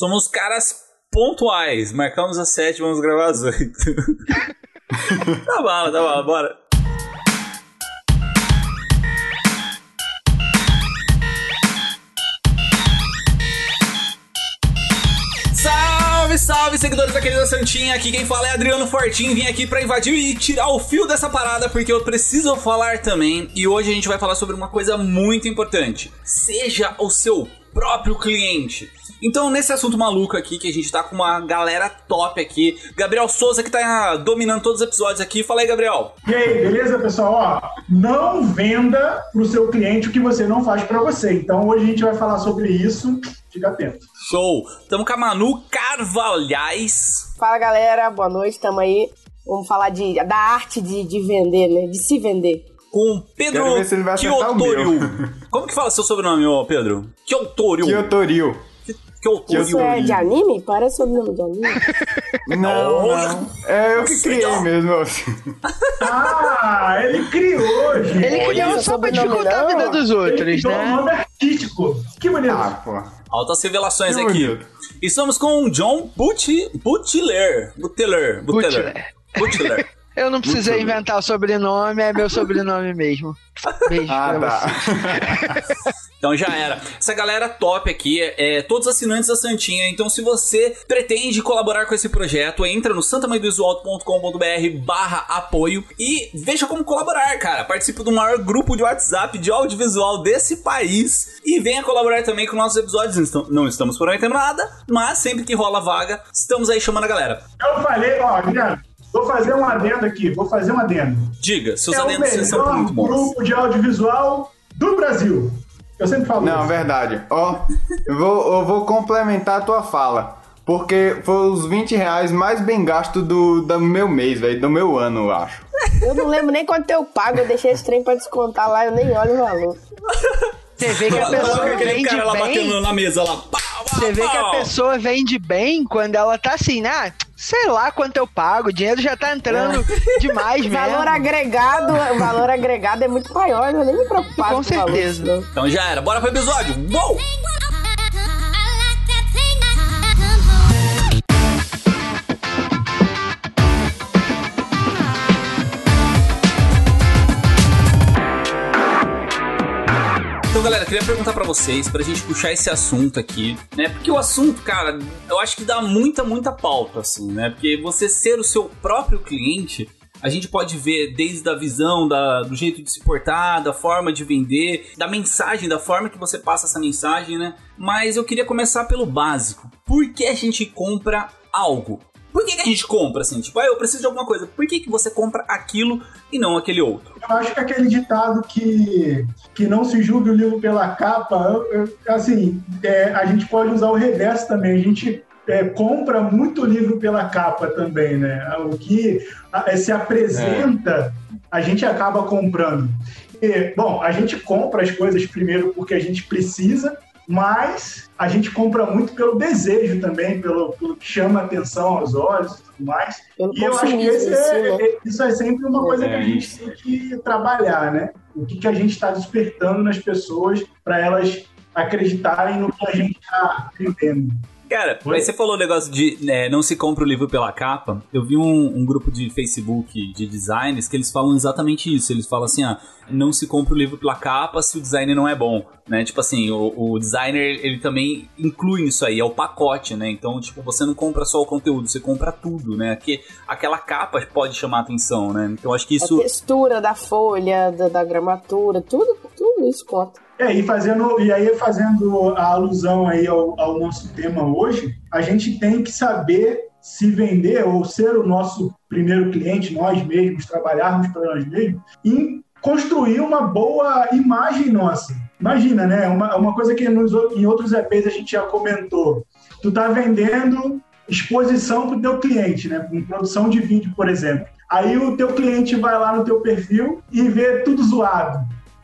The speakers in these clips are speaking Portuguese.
Somos caras pontuais. Marcamos às sete, vamos gravar às oito. tá bala, tá bala, bora. Salve, salve, seguidores da querida Santinha. Aqui quem fala é Adriano Fortin. Vim aqui pra invadir e tirar o fio dessa parada porque eu preciso falar também. E hoje a gente vai falar sobre uma coisa muito importante. Seja o seu próprio cliente. Então, nesse assunto maluco aqui, que a gente tá com uma galera top aqui, Gabriel Souza, que tá dominando todos os episódios aqui. Fala aí, Gabriel. E aí, beleza, pessoal? Ó, não venda pro seu cliente o que você não faz para você. Então, hoje a gente vai falar sobre isso. Fica atento. Show! Tamo com a Manu Carvalhais. Fala, galera. Boa noite. Tamo aí. Vamos falar de, da arte de, de vender, né? De se vender com Pedro Kyotorio. Como que fala seu sobrenome, ô Pedro? Kyotorio. Kyotorio. Kyotorio. Isso é de anime? Parece sobrenome de anime. Não, não. É eu que criei mesmo. ah, ele criou, gente. Ele criou só pra dificultar a vida dos outros, ele né? um nome artístico. Que bonito. Ah, pô. Altas revelações que aqui. Bonito. Estamos com o John Butler. Butler. Butler. Butler. Butler. Eu não precisei Muito inventar o sobrenome, é meu sobrenome mesmo. Beijo ah, pra tá. então já era. Essa galera top aqui é, todos assinantes da Santinha. Então, se você pretende colaborar com esse projeto, entra no santamãedovisual.com.br barra apoio e veja como colaborar, cara. Participe do maior grupo de WhatsApp de audiovisual desse país e venha colaborar também com nossos episódios. Não estamos prometendo nada, mas sempre que rola vaga, estamos aí chamando a galera. Eu falei, ó, Guilherme, Vou fazer um adendo aqui, vou fazer um adendo. Diga, seus é adendos são muito bons. grupo de audiovisual do Brasil. Eu sempre falo Não, isso. verdade. Ó, eu, vou, eu vou complementar a tua fala. Porque foi os 20 reais mais bem gastos do, do meu mês, velho. Do meu ano, eu acho. Eu não lembro nem quanto eu pago. Eu deixei esse trem pra descontar lá, eu nem olho o valor. Você vê que a pessoa vende cara lá bem. batendo na mesa lá. Você vê que a pessoa vende bem quando ela tá assim, né? Sei lá quanto eu pago, o dinheiro já tá entrando é. demais mesmo. Valor agregado, valor agregado é muito maior, não é nem me preocupar com certeza. Então já era, bora pro episódio. Uou! Galera, queria perguntar para vocês, pra gente puxar esse assunto aqui, né? Porque o assunto, cara, eu acho que dá muita, muita pauta, assim, né? Porque você ser o seu próprio cliente, a gente pode ver desde a visão, da, do jeito de se portar, da forma de vender, da mensagem, da forma que você passa essa mensagem, né? Mas eu queria começar pelo básico. Por que a gente compra algo? Por que, que, a gente compra assim? Tipo, ah, eu preciso de alguma coisa. Por que, que você compra aquilo e não aquele outro? Eu acho que aquele ditado que, que não se julgue o livro pela capa, eu, eu, assim, é, a gente pode usar o reverso também. A gente é, compra muito livro pela capa também, né? O que é, se apresenta, a gente acaba comprando. E, bom, a gente compra as coisas primeiro porque a gente precisa, mas a gente compra muito pelo desejo também, pelo, pelo que chama atenção aos olhos e tudo mais. Eu e eu acho que esse é, é, isso é sempre uma coisa que a gente tem que trabalhar, né? O que, que a gente está despertando nas pessoas para elas acreditarem no que a gente está vendendo. Cara, Oi? aí você falou o negócio de né, não se compra o livro pela capa. Eu vi um, um, grupo de Facebook de designers que eles falam exatamente isso. Eles falam assim, ah, não se compra o livro pela capa se o designer não é bom, né? Tipo assim, o, o designer, ele também inclui isso aí, é o pacote, né? Então, tipo, você não compra só o conteúdo, você compra tudo, né? Porque aquela capa pode chamar atenção, né? Então, acho que isso... A textura da folha, da, da gramatura, tudo, tudo isso conta. É, e, fazendo, e aí fazendo a alusão aí ao, ao nosso tema hoje, a gente tem que saber se vender ou ser o nosso primeiro cliente, nós mesmos, trabalharmos para nós mesmos, e construir uma boa imagem nossa. Imagina, né? Uma, uma coisa que nos, em outros EPs a gente já comentou. Tu tá vendendo exposição para o teu cliente, né? Com produção de vídeo, por exemplo. Aí o teu cliente vai lá no teu perfil e vê tudo zoado.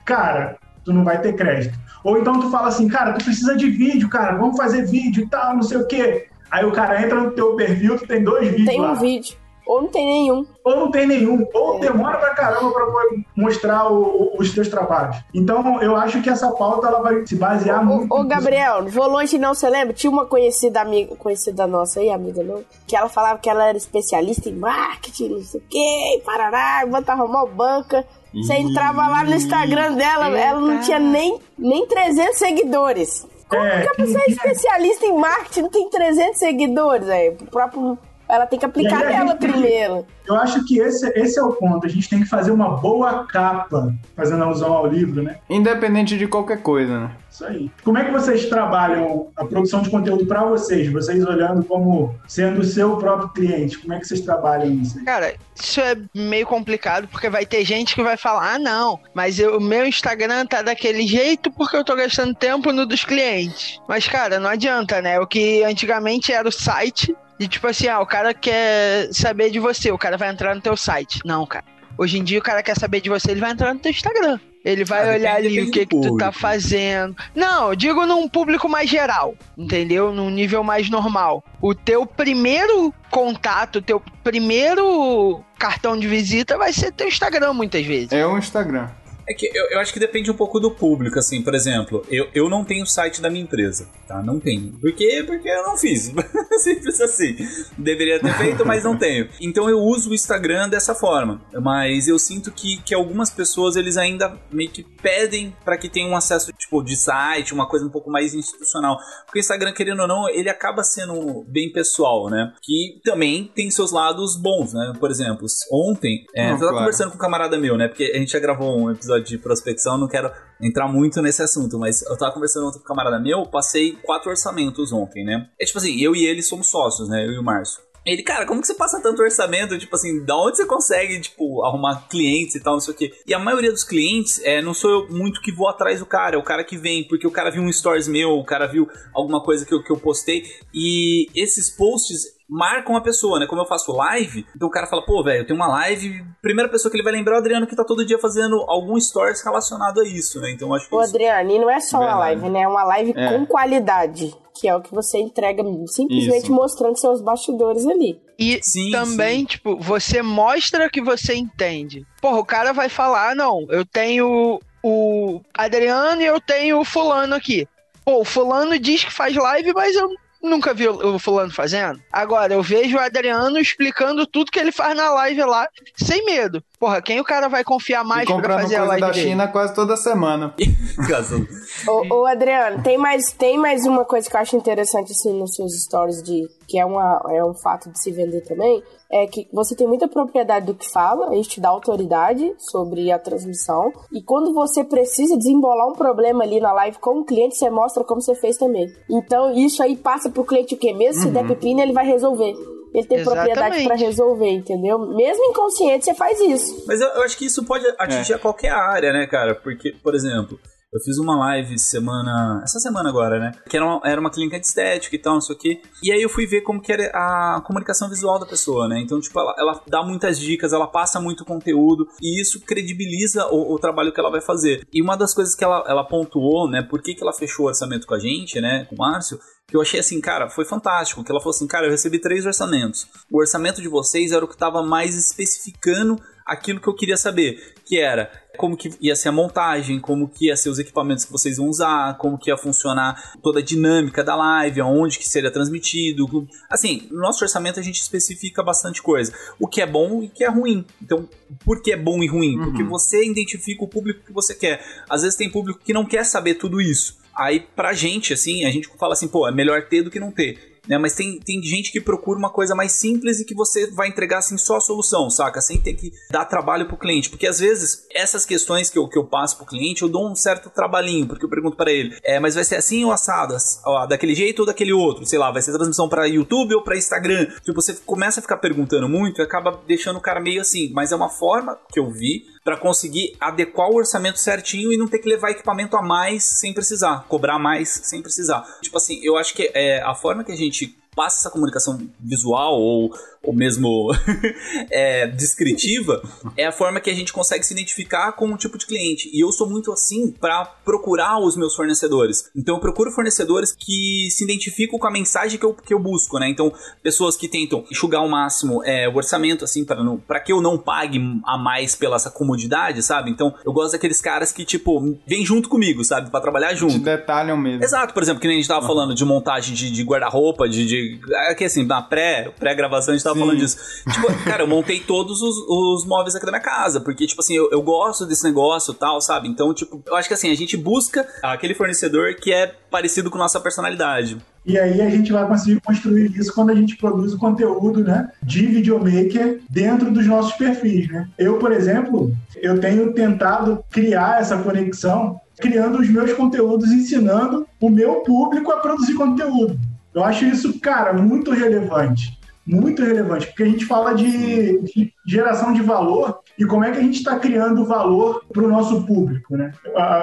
Cara, tu não vai ter crédito. Ou então tu fala assim, cara, tu precisa de vídeo, cara, vamos fazer vídeo e tal, não sei o quê. Aí o cara entra no teu perfil, tu tem dois vídeos Tem um lá. vídeo. Ou não tem nenhum. Ou não tem nenhum. Ou demora pra caramba pra mostrar o, o, os teus trabalhos. Então, eu acho que essa pauta ela vai se basear ô, muito. Ô, Gabriel, não vou longe não, você lembra? Tinha uma conhecida amiga, conhecida nossa aí, amiga não, que ela falava que ela era especialista em marketing, não sei o quê, parará, bota arrumar banca. Você entrava lá no Instagram dela, Eita. ela não tinha nem, nem 300 seguidores. Como é, que a pessoa é especialista em marketing não tem 300 seguidores? É, o próprio ela tem que aplicar nela primeiro. Eu acho que esse, esse é o ponto. A gente tem que fazer uma boa capa, fazendo alusão ao livro, né? Independente de qualquer coisa, né? Isso aí. Como é que vocês trabalham a produção de conteúdo para vocês? Vocês olhando como sendo o seu próprio cliente. Como é que vocês trabalham isso? Cara, isso é meio complicado porque vai ter gente que vai falar: ah, não, mas o meu Instagram tá daquele jeito porque eu tô gastando tempo no dos clientes. Mas, cara, não adianta, né? O que antigamente era o site e tipo assim, ah, o cara quer saber de você, o cara vai entrar no teu site. Não, cara. Hoje em dia o cara quer saber de você, ele vai entrar no teu Instagram. Ele vai ah, olhar ali o que, que tu tá fazendo. Não, digo num público mais geral, entendeu? Num nível mais normal. O teu primeiro contato, o teu primeiro cartão de visita vai ser teu Instagram, muitas vezes. É o Instagram. É que eu, eu, acho que depende um pouco do público, assim, por exemplo, eu, eu não tenho site da minha empresa, tá? Não tenho. Por quê? Porque eu não fiz. Simples assim. Deveria ter feito, mas não tenho. Então eu uso o Instagram dessa forma. Mas eu sinto que, que algumas pessoas, eles ainda meio que pedem para que tenham um acesso, tipo, de site, uma coisa um pouco mais institucional. Porque o Instagram, querendo ou não, ele acaba sendo bem pessoal, né? Que também tem seus lados bons, né? Por exemplo, ontem, é, não, eu tava claro. conversando com um camarada meu, né? Porque a gente já gravou um episódio episódio de prospecção, não quero entrar muito nesse assunto, mas eu tava conversando ontem com um camarada meu, passei quatro orçamentos ontem, né? É tipo assim, eu e ele somos sócios, né? Eu e o Márcio. Ele, cara, como que você passa tanto orçamento? Tipo assim, da onde você consegue, tipo, arrumar clientes e tal, não sei o quê. E a maioria dos clientes, é, não sou eu muito que vou atrás do cara, é o cara que vem, porque o cara viu um stories meu, o cara viu alguma coisa que eu, que eu postei. E esses posts marcam a pessoa, né? Como eu faço live, então o cara fala, pô, velho, eu tenho uma live. Primeira pessoa que ele vai lembrar é o Adriano que tá todo dia fazendo algum stories relacionado a isso, né? Então acho que. Ô, Adriano, e não é só uma live, né? É uma live é. com qualidade. Que é o que você entrega simplesmente isso. mostrando seus bastidores ali. E sim, também, sim. tipo, você mostra que você entende. Porra, o cara vai falar, não, eu tenho o Adriano e eu tenho o fulano aqui. Pô, o fulano diz que faz live, mas eu nunca vi o fulano fazendo. Agora, eu vejo o Adriano explicando tudo que ele faz na live lá, sem medo. Porra, quem o cara vai confiar mais pra fazer a live da dele? China quase toda semana. ô, ô, Adriano, tem mais, tem mais uma coisa que eu acho interessante, assim, nos seus stories, de, que é, uma, é um fato de se vender também, é que você tem muita propriedade do que fala, a gente te dá autoridade sobre a transmissão, e quando você precisa desembolar um problema ali na live com o cliente, você mostra como você fez também. Então, isso aí passa pro cliente o quê? Mesmo se der uhum. pepino, ele vai resolver ele tem Exatamente. propriedade para resolver, entendeu? Mesmo inconsciente, você faz isso. Mas eu, eu acho que isso pode atingir é. qualquer área, né, cara? Porque, por exemplo, eu fiz uma live semana. Essa semana agora, né? Que era uma, era uma clínica de estética e tal, não sei o quê. E aí eu fui ver como que era a comunicação visual da pessoa, né? Então, tipo, ela, ela dá muitas dicas, ela passa muito conteúdo e isso credibiliza o, o, trabalho que ela vai fazer. E uma das coisas que ela, ela pontuou, né? Por que, que ela fechou o orçamento com a gente, né? Com o Márcio, que eu achei assim, cara, foi fantástico. Que ela falou assim, cara, eu recebi três orçamentos. O orçamento de vocês era o que estava mais especificando aquilo que eu queria saber, que era como que ia ser a montagem, como que ia ser os equipamentos que vocês vão usar, como que ia funcionar toda a dinâmica da live, aonde que seria transmitido. Assim, no nosso orçamento a gente especifica bastante coisa. O que é bom e o que é ruim. Então, por que é bom e ruim? Uhum. Porque você identifica o público que você quer. Às vezes tem público que não quer saber tudo isso. Aí, pra gente, assim, a gente fala assim, pô, é melhor ter do que não ter né? Mas tem, tem gente que procura uma coisa mais simples e que você vai entregar assim só a solução, saca? Sem ter que dar trabalho pro cliente. Porque às vezes essas questões que eu, que eu passo pro cliente, eu dou um certo trabalhinho, porque eu pergunto para ele, é, mas vai ser assim ou assado? Ó, daquele jeito ou daquele outro? Sei lá, vai ser transmissão para YouTube ou para Instagram? Tipo, você começa a ficar perguntando muito e acaba deixando o cara meio assim. Mas é uma forma que eu vi para conseguir adequar o orçamento certinho e não ter que levar equipamento a mais sem precisar, cobrar mais sem precisar. Tipo assim, eu acho que é a forma que a gente passa essa comunicação visual ou, ou mesmo é, descritiva, é a forma que a gente consegue se identificar com um tipo de cliente. E eu sou muito assim para procurar os meus fornecedores. Então eu procuro fornecedores que se identificam com a mensagem que eu, que eu busco, né? Então, pessoas que tentam enxugar ao máximo é, o orçamento, assim, para que eu não pague a mais pela essa comodidade, sabe? Então, eu gosto daqueles caras que, tipo, vem junto comigo, sabe? para trabalhar junto. De detalham mesmo. Exato, por exemplo, que nem a gente tava uhum. falando de montagem de, de guarda-roupa, de, de. Aqui assim, na pré, pré-gravação a gente tava Sim. falando disso. Tipo, cara, eu montei todos os, os móveis aqui da minha casa, porque, tipo assim, eu, eu gosto desse negócio e tal, sabe? Então, tipo, eu acho que assim, a gente busca aquele fornecedor que é parecido com nossa personalidade. E aí a gente vai conseguir construir isso quando a gente produz o conteúdo né, de videomaker dentro dos nossos perfis. Né? Eu, por exemplo, eu tenho tentado criar essa conexão criando os meus conteúdos, ensinando o meu público a produzir conteúdo. Eu acho isso, cara, muito relevante. Muito relevante, porque a gente fala de, de geração de valor e como é que a gente está criando valor para o nosso público, né?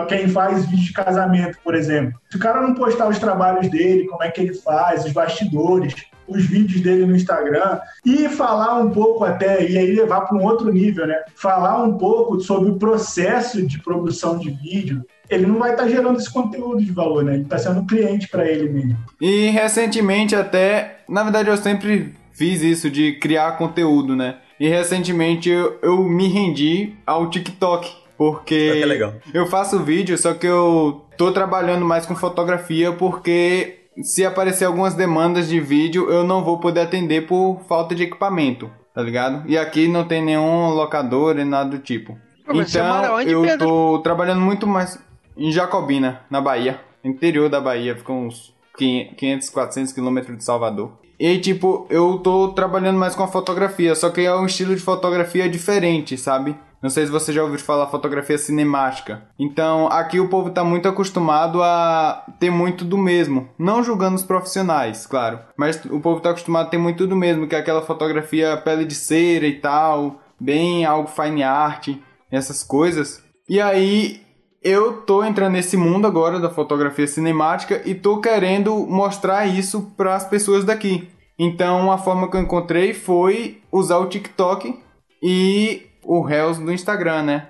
Quem faz vídeo de casamento, por exemplo. Se o cara não postar os trabalhos dele, como é que ele faz, os bastidores, os vídeos dele no Instagram e falar um pouco até, e aí levar para um outro nível, né? Falar um pouco sobre o processo de produção de vídeo, ele não vai estar tá gerando esse conteúdo de valor, né? Ele está sendo cliente para ele mesmo. E recentemente até, na verdade eu sempre fiz isso de criar conteúdo, né? E recentemente eu, eu me rendi ao TikTok. Porque é eu faço vídeo, só que eu tô trabalhando mais com fotografia porque se aparecer algumas demandas de vídeo, eu não vou poder atender por falta de equipamento, tá ligado? E aqui não tem nenhum locador e nada do tipo. Pô, então, eu Pedro? tô trabalhando muito mais em Jacobina, na Bahia. Interior da Bahia, fica uns 500, 400 quilômetros de Salvador. E tipo, eu tô trabalhando mais com a fotografia, só que é um estilo de fotografia diferente, sabe? Não sei se você já ouviu falar fotografia cinemática. Então, aqui o povo tá muito acostumado a ter muito do mesmo. Não julgando os profissionais, claro. Mas o povo tá acostumado a ter muito do mesmo, que é aquela fotografia pele de cera e tal, bem algo fine art, essas coisas. E aí, eu tô entrando nesse mundo agora da fotografia cinemática e tô querendo mostrar isso para as pessoas daqui. Então, a forma que eu encontrei foi usar o TikTok e o Reels do Instagram, né?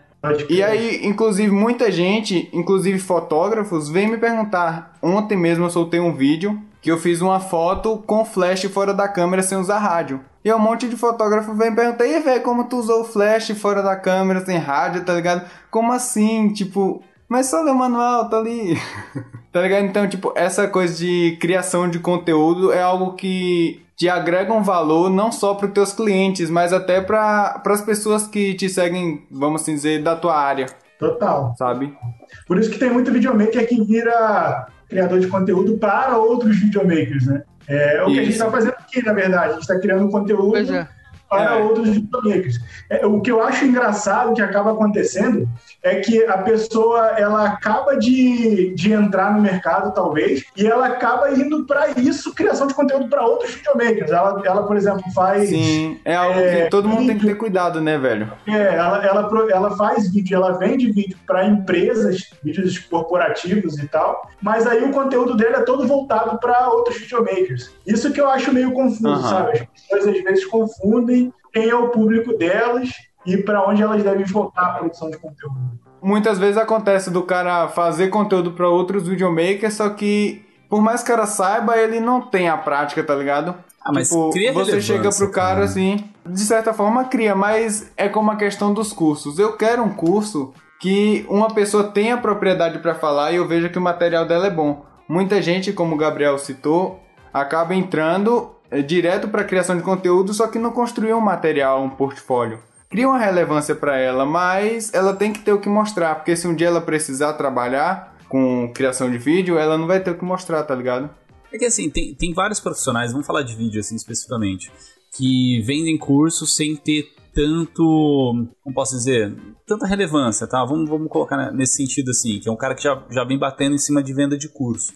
E aí, inclusive, muita gente, inclusive fotógrafos, vem me perguntar. Ontem mesmo eu soltei um vídeo que eu fiz uma foto com flash fora da câmera sem usar rádio. E um monte de fotógrafo vem perguntar, e velho, como tu usou o flash fora da câmera sem rádio, tá ligado? Como assim? Tipo, mas só ler o manual, tá ali. tá ligado? Então, tipo, essa coisa de criação de conteúdo é algo que te agrega um valor não só para os teus clientes, mas até para as pessoas que te seguem, vamos assim dizer, da tua área. Total. Sabe? Por isso que tem muito videomaker que vira criador de conteúdo para outros videomakers, né? É o isso. que a gente está fazendo aqui, na verdade. A gente está criando conteúdo é. Para é. outros videomakers. É, o que eu acho engraçado que acaba acontecendo é que a pessoa ela acaba de, de entrar no mercado, talvez, e ela acaba indo para isso, criação de conteúdo para outros videomakers. Ela, ela, por exemplo, faz. Sim, é algo é, que todo mundo vídeo, tem que ter cuidado, né, velho? É, ela, ela, ela faz vídeo, ela vende vídeo para empresas, vídeos corporativos e tal, mas aí o conteúdo dele é todo voltado para outros videomakers. Isso que eu acho meio confuso, uhum. sabe? As pessoas às vezes confundem quem é o público delas e para onde elas devem voltar a produção de conteúdo. Muitas vezes acontece do cara fazer conteúdo para outros videomakers, só que por mais que o cara saiba, ele não tem a prática, tá ligado? Ah, mas tipo, cria você chega pro cara assim, de certa forma cria, mas é como a questão dos cursos. Eu quero um curso que uma pessoa tenha propriedade para falar e eu veja que o material dela é bom. Muita gente, como o Gabriel citou, acaba entrando direto para criação de conteúdo, só que não construiu um material, um portfólio cria uma relevância para ela, mas ela tem que ter o que mostrar, porque se um dia ela precisar trabalhar com criação de vídeo, ela não vai ter o que mostrar, tá ligado? É que assim, tem, tem vários profissionais, vamos falar de vídeo assim especificamente, que vendem cursos sem ter tanto, como posso dizer, tanta relevância, tá? Vamos, vamos colocar nesse sentido assim, que é um cara que já, já vem batendo em cima de venda de curso.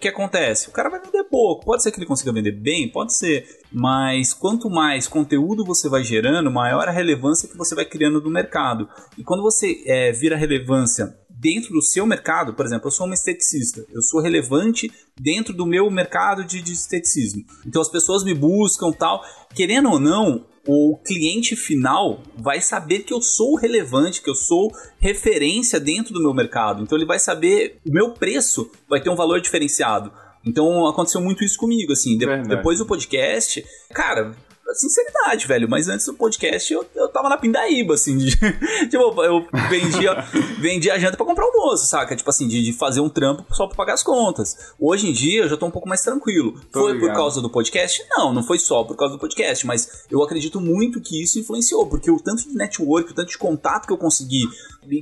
O que acontece? O cara vai vender pouco. Pode ser que ele consiga vender bem, pode ser. Mas quanto mais conteúdo você vai gerando, maior a relevância que você vai criando no mercado. E quando você é, vira relevância dentro do seu mercado, por exemplo, eu sou um esteticista, eu sou relevante dentro do meu mercado de, de esteticismo. Então as pessoas me buscam tal. Querendo ou não, o cliente final vai saber que eu sou relevante, que eu sou referência dentro do meu mercado. Então ele vai saber o meu preço vai ter um valor diferenciado. Então aconteceu muito isso comigo, assim. De, depois do podcast, cara, sinceridade, velho. Mas antes do podcast eu, eu tava na pindaíba, assim. De, tipo, eu vendia, vendia janta pra comprar almoço, saca? Tipo assim, de, de, fazer um trampo só pra pagar as contas. Hoje em dia eu já tô um pouco mais tranquilo. Tô foi ligado. por causa do podcast? Não, não foi só por causa do podcast. Mas eu acredito muito que isso influenciou. Porque o tanto de network, o tanto de contato que eu consegui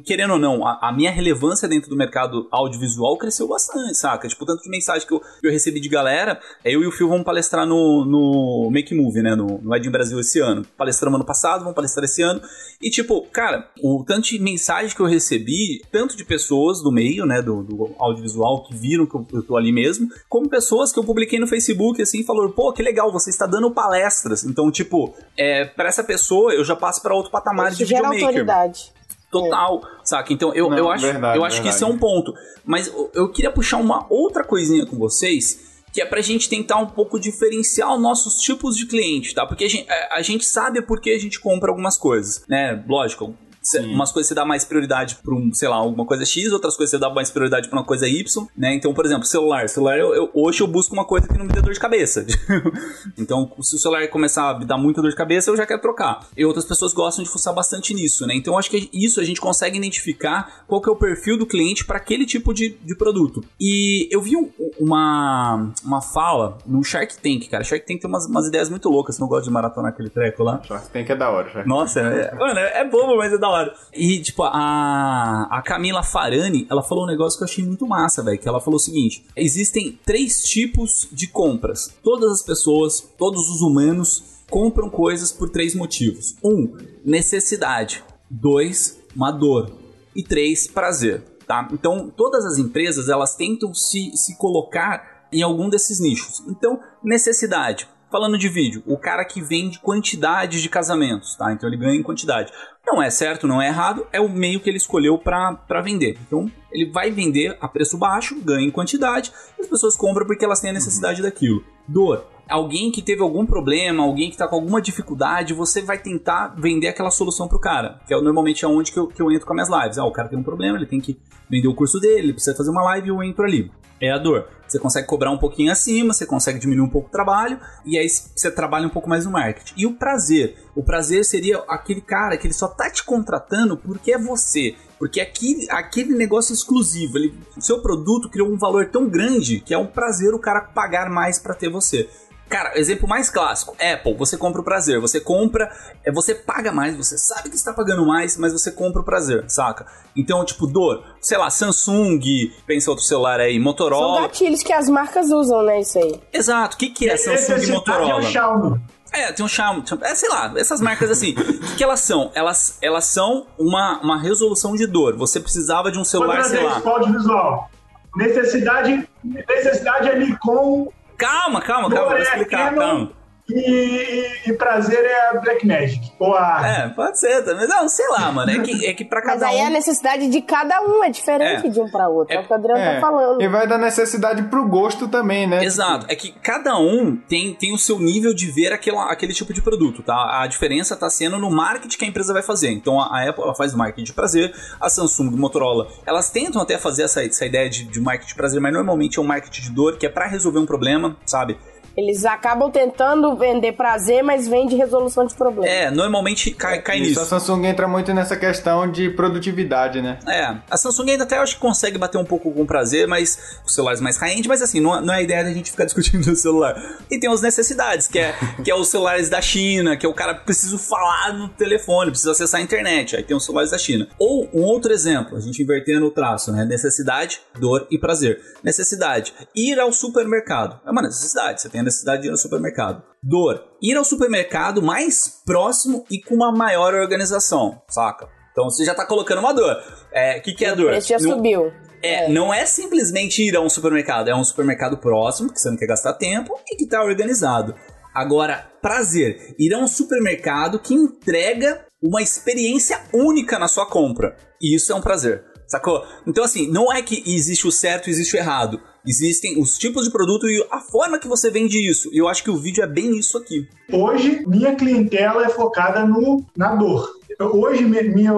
querendo ou não, a, a, minha relevância dentro do mercado audiovisual cresceu bastante, saca? Tipo, tanto de mensagem que eu, eu recebi de galera, é eu e o Phil vamos palestrar no, no Make Movie, né? No, no Ed Brasil esse ano. Palestramos ano passado, vamos palestrar esse ano. E, tipo, cara, o tanto de mensagem que eu recebi, tanto de pessoas do meio, né, do, do audiovisual, que viram que eu, eu tô ali mesmo, como pessoas que eu publiquei no Facebook, assim, falou, pô, que legal, você está dando palestras. Então, tipo, é, para essa pessoa, eu já passo para outro patamar Isso de videomaker. Autoridade total, é. saca? Então eu, Não, eu acho, verdade, eu acho verdade. que isso é um ponto. Mas eu, eu queria puxar uma outra coisinha com vocês, que é pra gente tentar um pouco diferenciar os nossos tipos de cliente, tá? Porque a gente, a gente sabe por que a gente compra algumas coisas, né? Lógico, Sim. Umas coisas você dá mais prioridade para um, sei lá, alguma coisa X, outras coisas você dá mais prioridade para uma coisa Y, né? Então, por exemplo, celular. Celular, eu, eu, hoje eu busco uma coisa que não me dê dor de cabeça. então, se o celular começar a me dar muita dor de cabeça, eu já quero trocar. E outras pessoas gostam de fuçar bastante nisso, né? Então, acho que isso a gente consegue identificar qual que é o perfil do cliente para aquele tipo de, de produto. E eu vi um, uma, uma fala no Shark Tank, cara. Shark Tank tem umas, umas ideias muito loucas. Não gosto de maratonar aquele treco lá. Shark Tank é da hora, Shark Nossa, é, mano, é, é bobo, mas é da hora. E, tipo, a, a Camila Farani, ela falou um negócio que eu achei muito massa, velho. Que ela falou o seguinte: existem três tipos de compras. Todas as pessoas, todos os humanos compram coisas por três motivos: um, necessidade. Dois, uma dor. E três, prazer. Tá? Então, todas as empresas elas tentam se, se colocar em algum desses nichos. Então, necessidade. Falando de vídeo, o cara que vende quantidade de casamentos, tá? Então ele ganha em quantidade. Não é certo, não é errado, é o meio que ele escolheu para vender. Então ele vai vender a preço baixo, ganha em quantidade, as pessoas compram porque elas têm a necessidade daquilo. Dor. Alguém que teve algum problema, alguém que está com alguma dificuldade, você vai tentar vender aquela solução pro cara. Que é normalmente é onde que eu, que eu entro com as minhas lives. Ah, o cara tem um problema, ele tem que vender o curso dele, ele precisa fazer uma live eu entro ali. É a dor. Você consegue cobrar um pouquinho acima, você consegue diminuir um pouco o trabalho, e aí você trabalha um pouco mais no marketing. E o prazer? O prazer seria aquele cara que ele só tá te contratando porque é você. Porque aquele, aquele negócio exclusivo, o seu produto criou um valor tão grande que é um prazer o cara pagar mais para ter você. Cara, exemplo mais clássico, Apple, você compra o prazer, você compra, é, você paga mais, você sabe que está pagando mais, mas você compra o prazer, saca? Então, tipo, dor, sei lá, Samsung, pensa outro celular aí, Motorola. São gatilhos que as marcas usam, né, isso aí. Exato, o que, que é Samsung e Motorola? É. É, tem um Xiaomi, é, sei lá, essas marcas assim, o que, que, elas são? Elas, elas são uma, uma resolução de dor. Você precisava de um celular, sei lá. Necessidade, necessidade é Nikon Calma, calma, calma, vou explicar, calma. E, e, prazer é a Black Magic. Ou a... É, pode ser também. Não, sei lá, mano. É que, é que pra cada Mas aí um... a necessidade de cada um é diferente é. de um pra outro. É, é o que o Adriano tá é. tá falando. E vai dar necessidade pro gosto também, né? Exato. É que cada um tem, tem o seu nível de ver aquela, aquele tipo de produto, tá? A diferença tá sendo no marketing que a empresa vai fazer. Então a, Apple ela faz marketing de prazer, a Samsung, Motorola, elas tentam até fazer essa, essa ideia de, de marketing de prazer, mas normalmente é um marketing de dor que é para resolver um problema, sabe? Eles acabam tentando vender prazer, mas vende resolução de problema. É, normalmente cai, cai Isso, nisso. A Samsung entra muito nessa questão de produtividade, né? É, a Samsung ainda até acho que consegue bater um pouco com prazer, mas os celulares mais high-end, mas assim, não, não é a ideia da gente ficar discutindo o celular. E tem as necessidades, que é, que é os celulares da China, que é o cara precisa falar no telefone, precisa acessar a internet, aí tem os celulares da China. Ou um outro exemplo, a gente invertendo o traço, né? Necessidade, dor e prazer. Necessidade, ir ao supermercado. É uma necessidade, você tem a necessidade de ir ao supermercado. Dor, ir ao supermercado mais próximo e com uma maior organização, saca? Então você já tá colocando uma dor. O é, que, que é dor? Preço já no... subiu. É, é, não é simplesmente ir a um supermercado, é um supermercado próximo, que você não quer gastar tempo e que tá organizado. Agora, prazer, ir a um supermercado que entrega uma experiência única na sua compra. E isso é um prazer Sacou? Então, assim, não é que existe o certo e existe o errado. Existem os tipos de produto e a forma que você vende isso. E eu acho que o vídeo é bem isso aqui. Hoje, minha clientela é focada no, na dor. Hoje, minha, minha,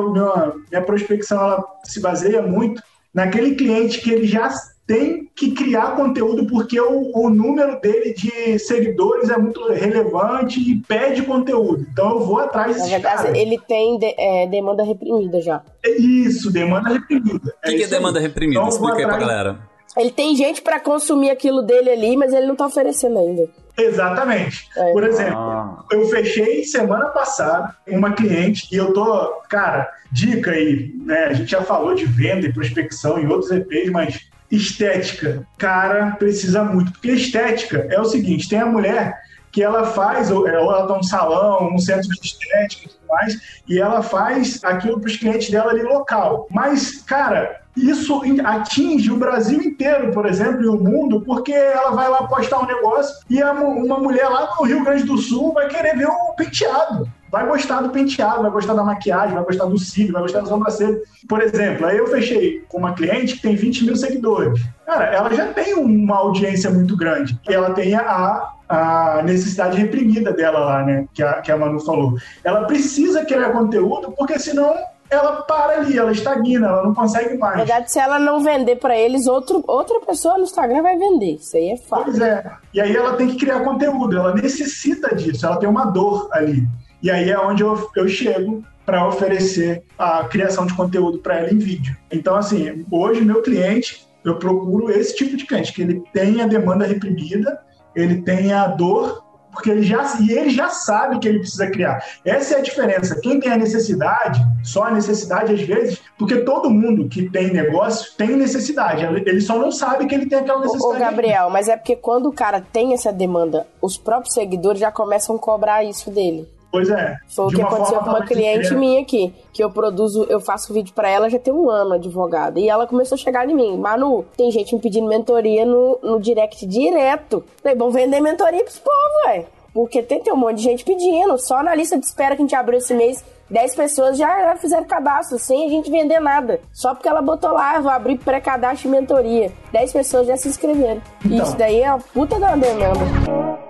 minha prospecção ela se baseia muito naquele cliente que ele já tem que criar conteúdo porque o, o, número dele de seguidores é muito relevante e pede conteúdo. Então eu vou atrás desse Na verdade, cara. ele tem de, é, demanda reprimida já. É isso, demanda reprimida. O que, é, que é demanda aí. reprimida? Então, Explica aí pra galera. Ele tem gente para consumir aquilo dele ali, mas ele não tá oferecendo ainda. Exatamente. É. Por exemplo, ah. eu fechei semana passada uma cliente e eu tô, cara, dica aí, né? A gente já falou de venda e prospecção em outros EPs, mas estética, cara, precisa muito. Porque estética é o seguinte: tem a mulher que ela faz, ou ela tá um salão, um centro de estética e tudo mais, e ela faz aquilo para os clientes dela ali local. Mas, cara, isso atinge o Brasil inteiro, por exemplo, e o mundo, porque ela vai lá postar um negócio e uma mulher lá no Rio Grande do Sul vai querer ver o penteado vai gostar do penteado, vai gostar da maquiagem, vai gostar do cílio, vai gostar da sobrancelha. Por exemplo, aí eu fechei com uma cliente que tem 20 mil seguidores. Cara, ela já tem uma audiência muito grande. Ela tem a, a necessidade reprimida dela lá, né? Que a, que a Manu falou. Ela precisa criar conteúdo, porque senão ela para ali, ela estagna, ela não consegue mais. Na verdade, se ela não vender para eles, outro, outra pessoa no Instagram vai vender. Isso aí é fato. Pois é. E aí ela tem que criar conteúdo, ela necessita disso, ela tem uma dor ali. E aí é onde eu, eu chego para oferecer a criação de conteúdo para ela em vídeo. Então, assim, hoje meu cliente, eu procuro esse tipo de cliente, que ele tem a demanda reprimida, ele tem a dor, porque ele já, e ele já sabe que ele precisa criar. Essa é a diferença. Quem tem a necessidade, só a necessidade às vezes, porque todo mundo que tem negócio tem necessidade. Ele só não sabe que ele tem aquela necessidade. Ô, Gabriel, mas é porque quando o cara tem essa demanda, os próprios seguidores já começam a cobrar isso dele. Pois é. Foi o que aconteceu com uma cliente minha aqui, que eu produzo, eu faço vídeo para ela já tem um ano, advogada. E ela começou a chegar em mim, Manu, tem gente me pedindo mentoria no, no direct direto. Falei, bom, vender mentoria pros povos, velho. Porque tem, tem um monte de gente pedindo. Só na lista de espera que a gente abriu esse mês, 10 pessoas já, fizeram cadastro, sem a gente vender nada. Só porque ela botou lá, vou abrir pré-cadastro de mentoria. 10 pessoas já se inscreveram. Então. Isso daí é a puta da demanda.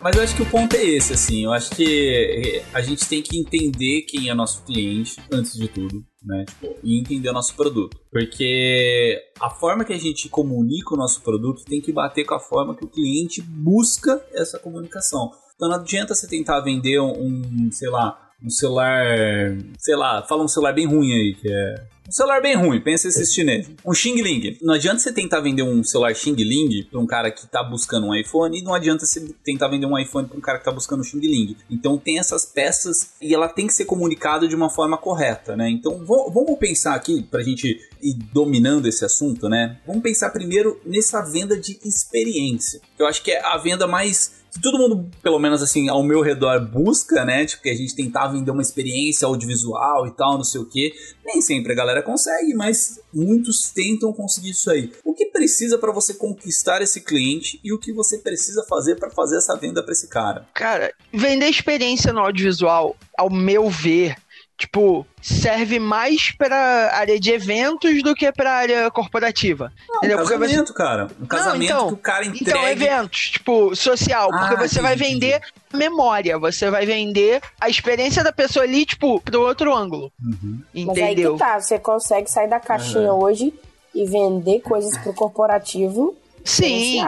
Mas eu acho que o ponto é esse, assim. Eu acho que a gente tem que entender quem é nosso cliente, antes de tudo, né? Tipo, e entender o nosso produto. Porque a forma que a gente comunica o nosso produto tem que bater com a forma que o cliente busca essa comunicação. Então não adianta você tentar vender um, sei lá, um celular, sei lá, fala um celular bem ruim aí, que é um celular bem ruim, pensa esses chineses. Um Xing Ling. Não adianta você tentar vender um celular Xing Ling pra um cara que tá buscando um iPhone e não adianta você tentar vender um iPhone pra um cara que tá buscando um Xing Ling. Então tem essas peças e ela tem que ser comunicada de uma forma correta, né? Então vamos pensar aqui, pra gente ir dominando esse assunto, né? Vamos pensar primeiro nessa venda de experiência. Eu acho que é a venda mais todo mundo, pelo menos assim, ao meu redor busca, né? Tipo, que a gente tentava vender uma experiência audiovisual e tal, não sei o que. Nem sempre a galera consegue, mas muitos tentam conseguir isso aí. O que precisa para você conquistar esse cliente e o que você precisa fazer para fazer essa venda para esse cara? Cara, vender experiência no audiovisual, ao meu ver, tipo, serve mais pra área de eventos do que pra área corporativa. Não, entendeu? um casamento, você... cara. Um casamento não, então, que o cara entregue... Então, eventos, tipo, social. Ah, porque você vai vender memória, você vai vender a experiência da pessoa ali, tipo, pro outro ângulo. Uhum. Entendeu? Mas aí que tá, você consegue sair da caixinha uhum. hoje e vender coisas pro corporativo Sim.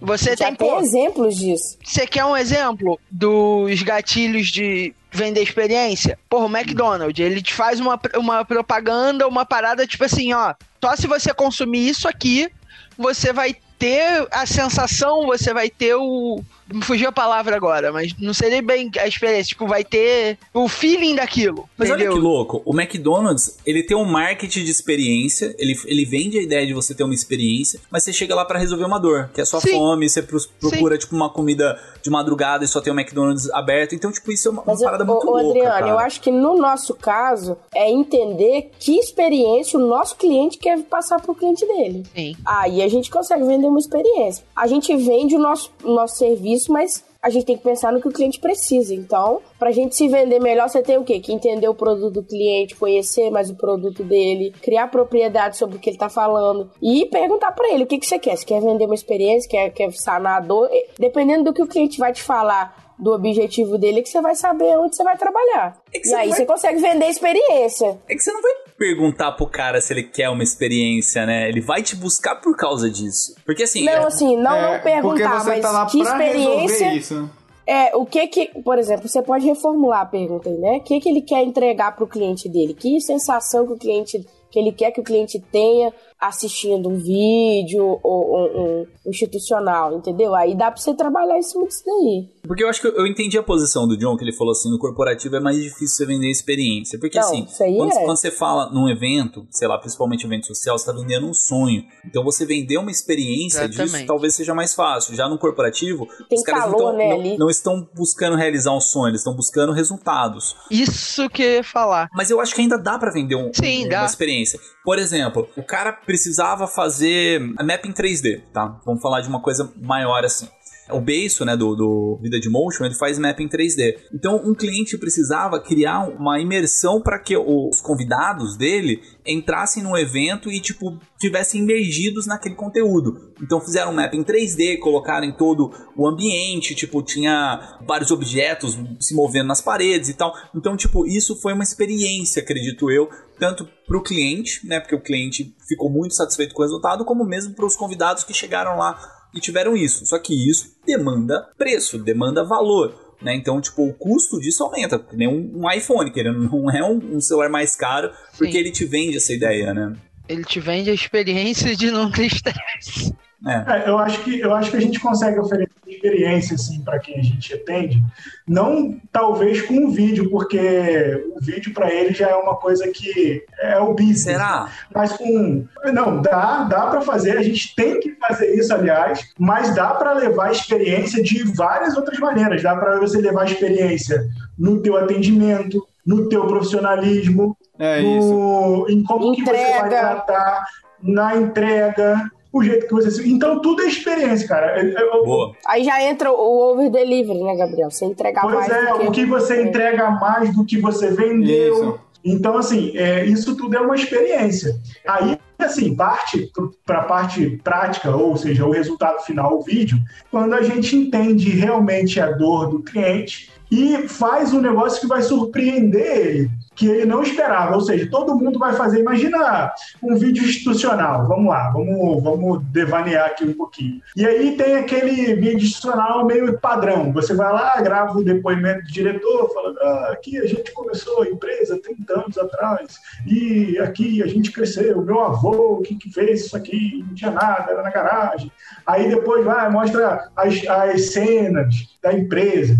Você Já tem, tem pô, exemplos disso. Você quer um exemplo dos gatilhos de vender experiência? Porra, o McDonald's, ele te faz uma, uma propaganda, uma parada tipo assim, ó. Só se você consumir isso aqui, você vai ter a sensação, você vai ter o. Me fugiu a palavra agora, mas não seria bem a experiência. Tipo, vai ter o feeling daquilo. Mas entendeu? olha que louco, o McDonald's, ele tem um marketing de experiência, ele, ele vende a ideia de você ter uma experiência, mas você chega lá pra resolver uma dor, que é sua Sim. fome, você pro- procura, tipo, uma comida de madrugada e só tem o McDonald's aberto, então, tipo, isso é uma, uma Mas, parada muito ô, louca, Adriano, cara. eu acho que no nosso caso é entender que experiência o nosso cliente quer passar pro cliente dele. Sim. Aí a gente consegue vender uma experiência. A gente vende o nosso, o nosso serviço, mas a gente tem que pensar no que o cliente precisa. Então, pra gente se vender melhor, você tem o quê? Que entender o produto do cliente, conhecer mais o produto dele, criar propriedade sobre o que ele tá falando e perguntar pra ele o que, que você quer. Você quer vender uma experiência, quer, quer sanar a dor? Dependendo do que o cliente vai te falar do objetivo dele, que você vai saber onde você vai trabalhar. É e aí vai- você consegue vender experiência. É que você não vai perguntar pro cara se ele quer uma experiência, né? Ele vai te buscar por causa disso. Porque assim, Não, é- assim, não, É, não perguntar, mas tá lá que experiência isso. É, o que que, por exemplo, você pode reformular a pergunta aí, né? O que que ele quer entregar pro cliente dele? Que sensação que o cliente, que ele quer que o cliente tenha assistindo um vídeo ou um, um institucional, entendeu? Aí dá pra você trabalhar em cima disso daí. Porque eu acho que eu, entendi a posição do John, que ele falou assim, no corporativo é mais difícil você vender experiência. Porque Não, assim, quando, é. quando você fala num evento, sei lá, principalmente evento social, você tá vendendo um sonho. Então você vender uma experiência disso Exatamente. talvez seja mais fácil. Já no corporativo, Tem os caras calor, não, tão- né, não- não estão buscando realizar um sonho, eles estão buscando resultados. Isso que eu ia falar. Mas eu acho que ainda dá pra vender um, Sim, um- dá. uma experiência. Por exemplo, o cara precisava fazer mapping 3D, tá? Vamos falar de uma coisa maior assim. O Beiso, né, do, do Vida de Motion, ele faz mapping 3D. Então, um cliente precisava criar uma imersão para que os convidados dele entrassem no evento e, tipo, tivessem imergidos naquele conteúdo. Então, fizeram um mapping 3D, colocaram em todo o ambiente, tipo, tinha vários objetos se movendo nas paredes e tal. Então, tipo, isso foi uma experiência, acredito eu, tanto para o cliente, né, porque o cliente ficou muito satisfeito com o resultado, como mesmo para os convidados que chegaram lá e tiveram isso. Só que isso demanda preço, demanda valor. Né? Então, tipo, o custo disso aumenta, que nem um, um iPhone, que ele não é um, um celular mais caro, porque Sim. ele te vende essa ideia, né? Ele te vende a experiência de não ter estresse. É. É, eu acho que eu acho que a gente consegue oferecer experiência assim para quem a gente atende, não talvez com o vídeo, porque o vídeo para ele já é uma coisa que é o business. Será? Mas com não dá, dá para fazer. A gente tem que fazer isso, aliás. Mas dá para levar a experiência de várias outras maneiras. Dá para você levar a experiência no teu atendimento, no teu profissionalismo, É isso. no, em como que você vai tratar, na entrega, o jeito que você. se- Então tudo é experiência, cara. Eu- eu- Boa. Aí já entra o over delivery, né, Gabriel? Você entregar Pois mais é, do que... o que você entrega mais do que você vendeu. Isso. Então, assim, é, isso tudo é uma experiência. Aí, assim, parte para a parte prática, ou seja, o resultado final, o vídeo, quando a gente entende realmente a dor do cliente e faz um negócio que vai surpreender ele, que ele não esperava. Ou seja, todo mundo vai fazer. Imagina um vídeo institucional. Vamos lá, vamos, vamos devanear aqui um pouquinho. E aí tem aquele vídeo institucional meio padrão. Você vai lá, grava o depoimento do diretor, falando: ah, aqui a gente começou a empresa 30 anos atrás, e aqui a gente cresceu. Meu avô, que, que fez isso aqui? Não tinha nada, era na garagem. Aí depois vai, mostra as, as cenas da empresa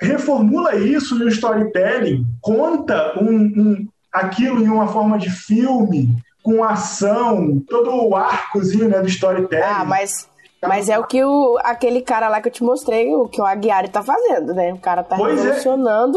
reformula isso no storytelling, conta um, um- aquilo em uma forma de filme, com ação, todo o arcozinho né, do storytelling. Ah, mas, mas é o que o, aquele cara lá que eu te mostrei, o que o Aguiari tá fazendo, né? O cara tá Pois é. os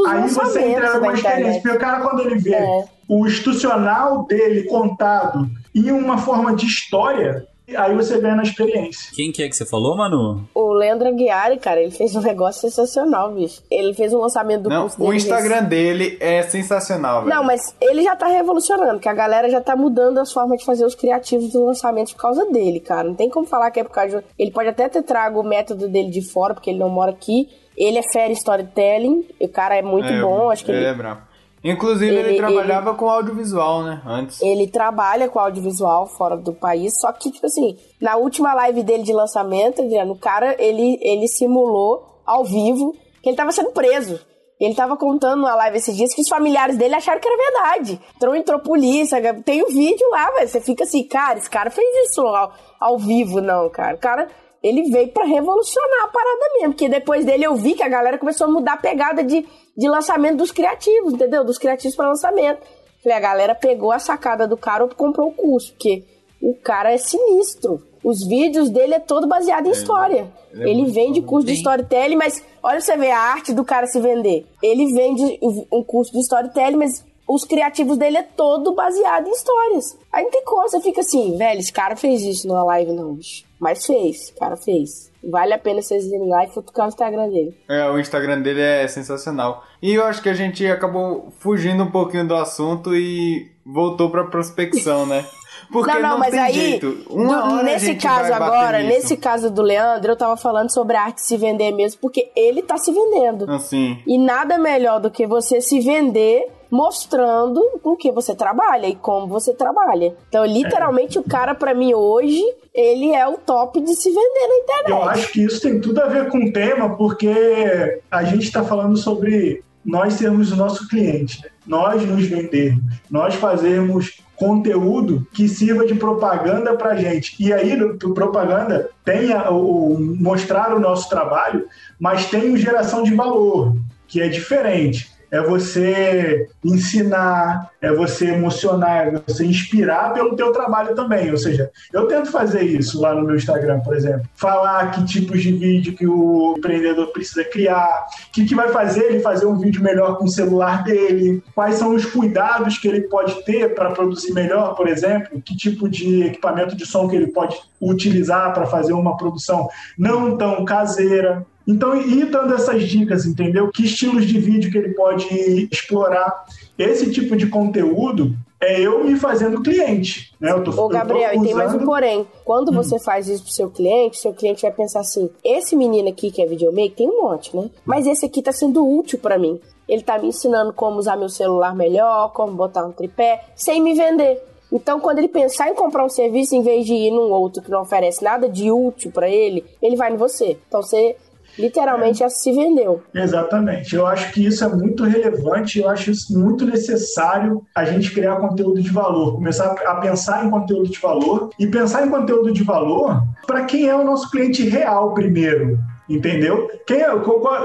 Aí você lançamentos entrega da uma experiência, porque o cara, quando ele vê É. o institucional dele contado em uma forma de história, aí você ganha na experiência. Quem que é que você falou, Manu? O Leandro Aguiari, cara, ele fez um negócio sensacional, bicho. Ele fez um lançamento do Não, curso o Instagram dele é sensacional, velho. Não, mas ele já tá revolucionando, que a galera já tá mudando as formas de fazer os criativos dos lançamentos por causa dele, cara. Não tem como falar que é por causa de... Ele pode até ter trago o método dele de fora, porque ele não mora aqui. Ele é fera storytelling, e o cara é muito É, bom, acho que ele ele... é brabo. Inclusive, ele, Ele- trabalhava com audiovisual, né? Antes. Ele trabalha com audiovisual fora do país, só que, tipo assim, na última live dele de lançamento, Adriano, o cara, ele, ele simulou ao vivo que ele tava sendo preso. Ele tava contando numa live esses dias que os familiares dele acharam que era verdade. Entrou, entrou polícia, tem o vídeo lá, velho. Você fica assim, cara, esse cara fez isso ao, ao vivo, não, cara. O cara, ele veio pra revolucionar a parada mesmo. Porque depois dele eu vi que a galera começou a mudar a pegada de, de lançamento dos criativos, entendeu? Dos criativos pra lançamento. Falei, a galera pegou a sacada do cara ou comprou o curso, porque o cara é sinistro. Os vídeos dele é todo baseado em história. ele é Ele vende bom. curso de Sim. storytelling, mas olha você ver a arte do cara se vender. Ele vende um curso de storytelling, mas os criativos dele é todo baseado em histórias. Aí não tem como, você fica assim, velho, esse cara fez isso numa live não, bicho. Mas fez, o cara fez. Vale a pena vocês irem lá e futucar o Instagram dele. É, o Instagram dele é sensacional. E eu acho que a gente acabou fugindo um pouquinho do assunto e voltou pra prospecção, né? Porque não, não, mas tem aí, jeito. Uma do- nesse caso agora, nesse caso do Leandro, eu tava falando sobre a arte se vender mesmo, porque ele tá se vendendo. Assim. E nada melhor do que você se vender mostrando com que você trabalha e como você trabalha. Então, literalmente, o cara, pra mim, hoje, ele é o top de se vender na internet. Eu acho que isso tem tudo a ver com o tema, porque a gente está falando sobre nós sermos o nosso cliente, né? nós nos vendermos, nós fazermos conteúdo que sirva de propaganda para gente. E aí, propaganda tem a- o mostrar o nosso trabalho, mas tem o geração de valor, que é diferente. É você ensinar, é você emocionar, é você inspirar pelo teu trabalho também. Ou seja, eu tento fazer isso lá no meu Instagram, por exemplo. Falar que tipos de vídeo que o empreendedor precisa criar, o que, que vai fazer ele fazer um vídeo melhor com o celular dele, quais são os cuidados que ele pode ter para produzir melhor, por exemplo, que tipo de equipamento de som que ele pode utilizar para fazer uma produção não tão caseira. Então, ir dando essas dicas, entendeu? Que estilos de vídeo que ele pode explorar. Esse tipo de conteúdo é eu me fazendo cliente, né? Eu tô, Ô, eu tô Gabriel, e tem mais um usando- porém. Quando você faz isso pro seu cliente, seu cliente vai pensar assim: esse menino aqui que é videomaker tem um monte, né? Mas esse aqui tá sendo útil pra mim. Ele tá me ensinando como usar meu celular melhor, como botar um tripé, sem me vender. Então, quando ele pensar em comprar um serviço, em vez de ir num outro que não oferece nada de útil pra ele, ele vai em você. Então, você literalmente já se vendeu. Exatamente. Eu acho que isso é muito relevante, eu acho isso muito necessário a gente criar conteúdo de valor, começar a pensar em conteúdo de valor e pensar em conteúdo de valor para quem é o nosso cliente real primeiro. Entendeu? Quem é,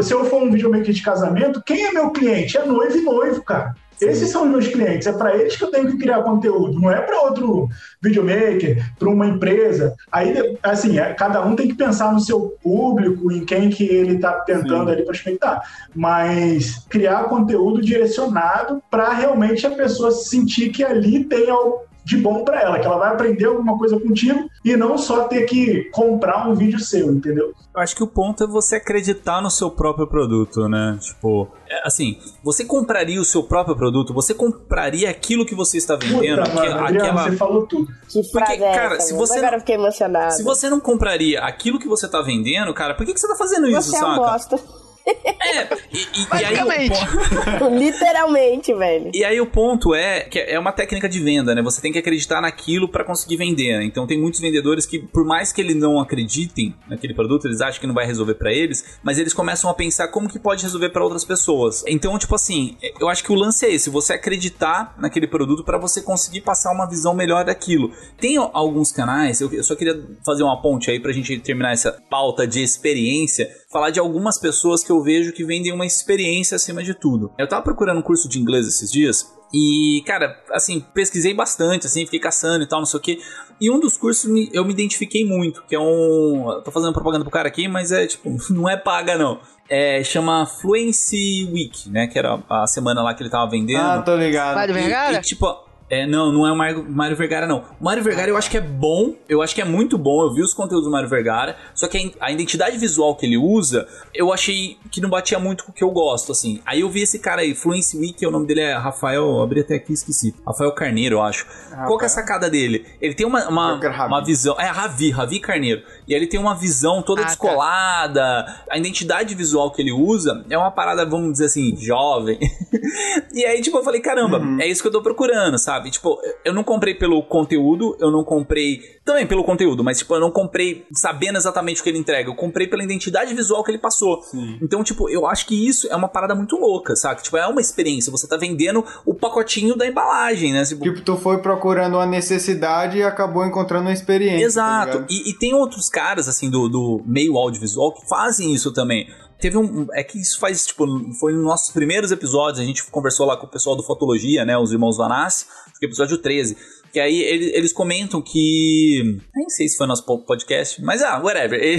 se eu for um videomaker de casamento, quem é meu cliente? É noivo e noivo, cara. Esses são os meus clientes, é para eles que eu tenho que criar conteúdo, não é para outro videomaker, para uma empresa. Aí, assim, é, cada um tem que pensar no seu público, em quem que ele está tentando Sim. ali prospectar. Mas criar conteúdo direcionado para realmente a pessoa sentir que ali tem algo de bom para ela, que ela vai aprender alguma coisa contigo e não só ter que comprar um vídeo seu, entendeu? Eu acho que o ponto é você acreditar no seu próprio produto, né? Tipo, é, assim, você compraria o seu próprio produto? Você compraria aquilo que você está vendendo? Puta, Aquela- mano, Adriano, aquela- você falou tudo. Que é cara, se você Agora não- fiquei emocionada. Se você não compraria aquilo que você está vendendo, cara, por que, que você está fazendo isso, Você é um saca? bosta. É, e, e- e aí o ponto- Literalmente, velho. E aí o ponto é que é uma técnica de venda, né? Você tem que acreditar naquilo para conseguir vender. né? Então tem muitos vendedores que, por mais que eles não acreditem naquele produto, eles acham que não vai resolver para eles, mas eles começam a pensar como que pode resolver para outras pessoas. Então, tipo assim, eu acho que o lance é esse, você acreditar naquele produto para você conseguir passar uma visão melhor daquilo. Tem alguns canais, eu, eu só queria fazer uma ponte aí pra gente terminar essa pauta de experiência, falar de algumas pessoas que eu vejo que vendem uma experiência acima de tudo. Eu tava procurando um curso de inglês esses dias e, cara, assim, pesquisei bastante, assim, fiquei caçando e tal, não sei o que. E um dos cursos eu me identifiquei muito, que é um. eu Tô fazendo propaganda pro cara aqui, mas é tipo, não é paga não. É, chama Fluency Week, né? Que era a semana lá que ele tava vendendo. Ah, tô ligado. Vai do E-? E, tipo, É, não, não é o Mário, Mário Vergara, não. O Mário Vergara eu acho que é bom, eu acho que é muito bom, eu vi os conteúdos do Mário Vergara, só que a, identidade visual que ele usa, eu achei que não batia muito com o que eu gosto, assim. Aí eu vi esse cara aí, Fluence Week, o nome dele é Rafael, abri até aqui, esqueci. Rafael Carneiro, eu acho. Rafael. Qual que é a sacada dele? Ele tem uma, uma, uma visão, é Ravi, Ravi Carneiro. E ele tem uma visão toda ah, tá. descolada, tá. a identidade visual que ele usa é uma parada, vamos dizer assim, jovem. e aí, tipo, eu falei, caramba, uhum. é isso que eu tô procurando, sabe? Tipo, eu não comprei pelo conteúdo, eu não comprei também pelo conteúdo, mas, tipo, eu não comprei sabendo exatamente o que ele entrega. Eu comprei pela identidade visual que ele passou. Sim. Então, tipo, eu acho que isso é uma parada muito louca, sabe? Tipo, é uma experiência. Você tá vendendo o pacotinho da embalagem, né? Tipo, tipo tu foi procurando uma necessidade e acabou encontrando uma experiência. Tá Exato. Tá e, e, tem outros caras, assim, do, do meio audiovisual que fazem isso também. Teve um. É que isso faz, tipo, foi nos nossos primeiros episódios, a gente conversou lá com o pessoal do Fotologia, né? Os irmãos Vanassi, episódio 13 que aí eles comentam que. Nem sei se foi nosso podcast, mas ah, whatever.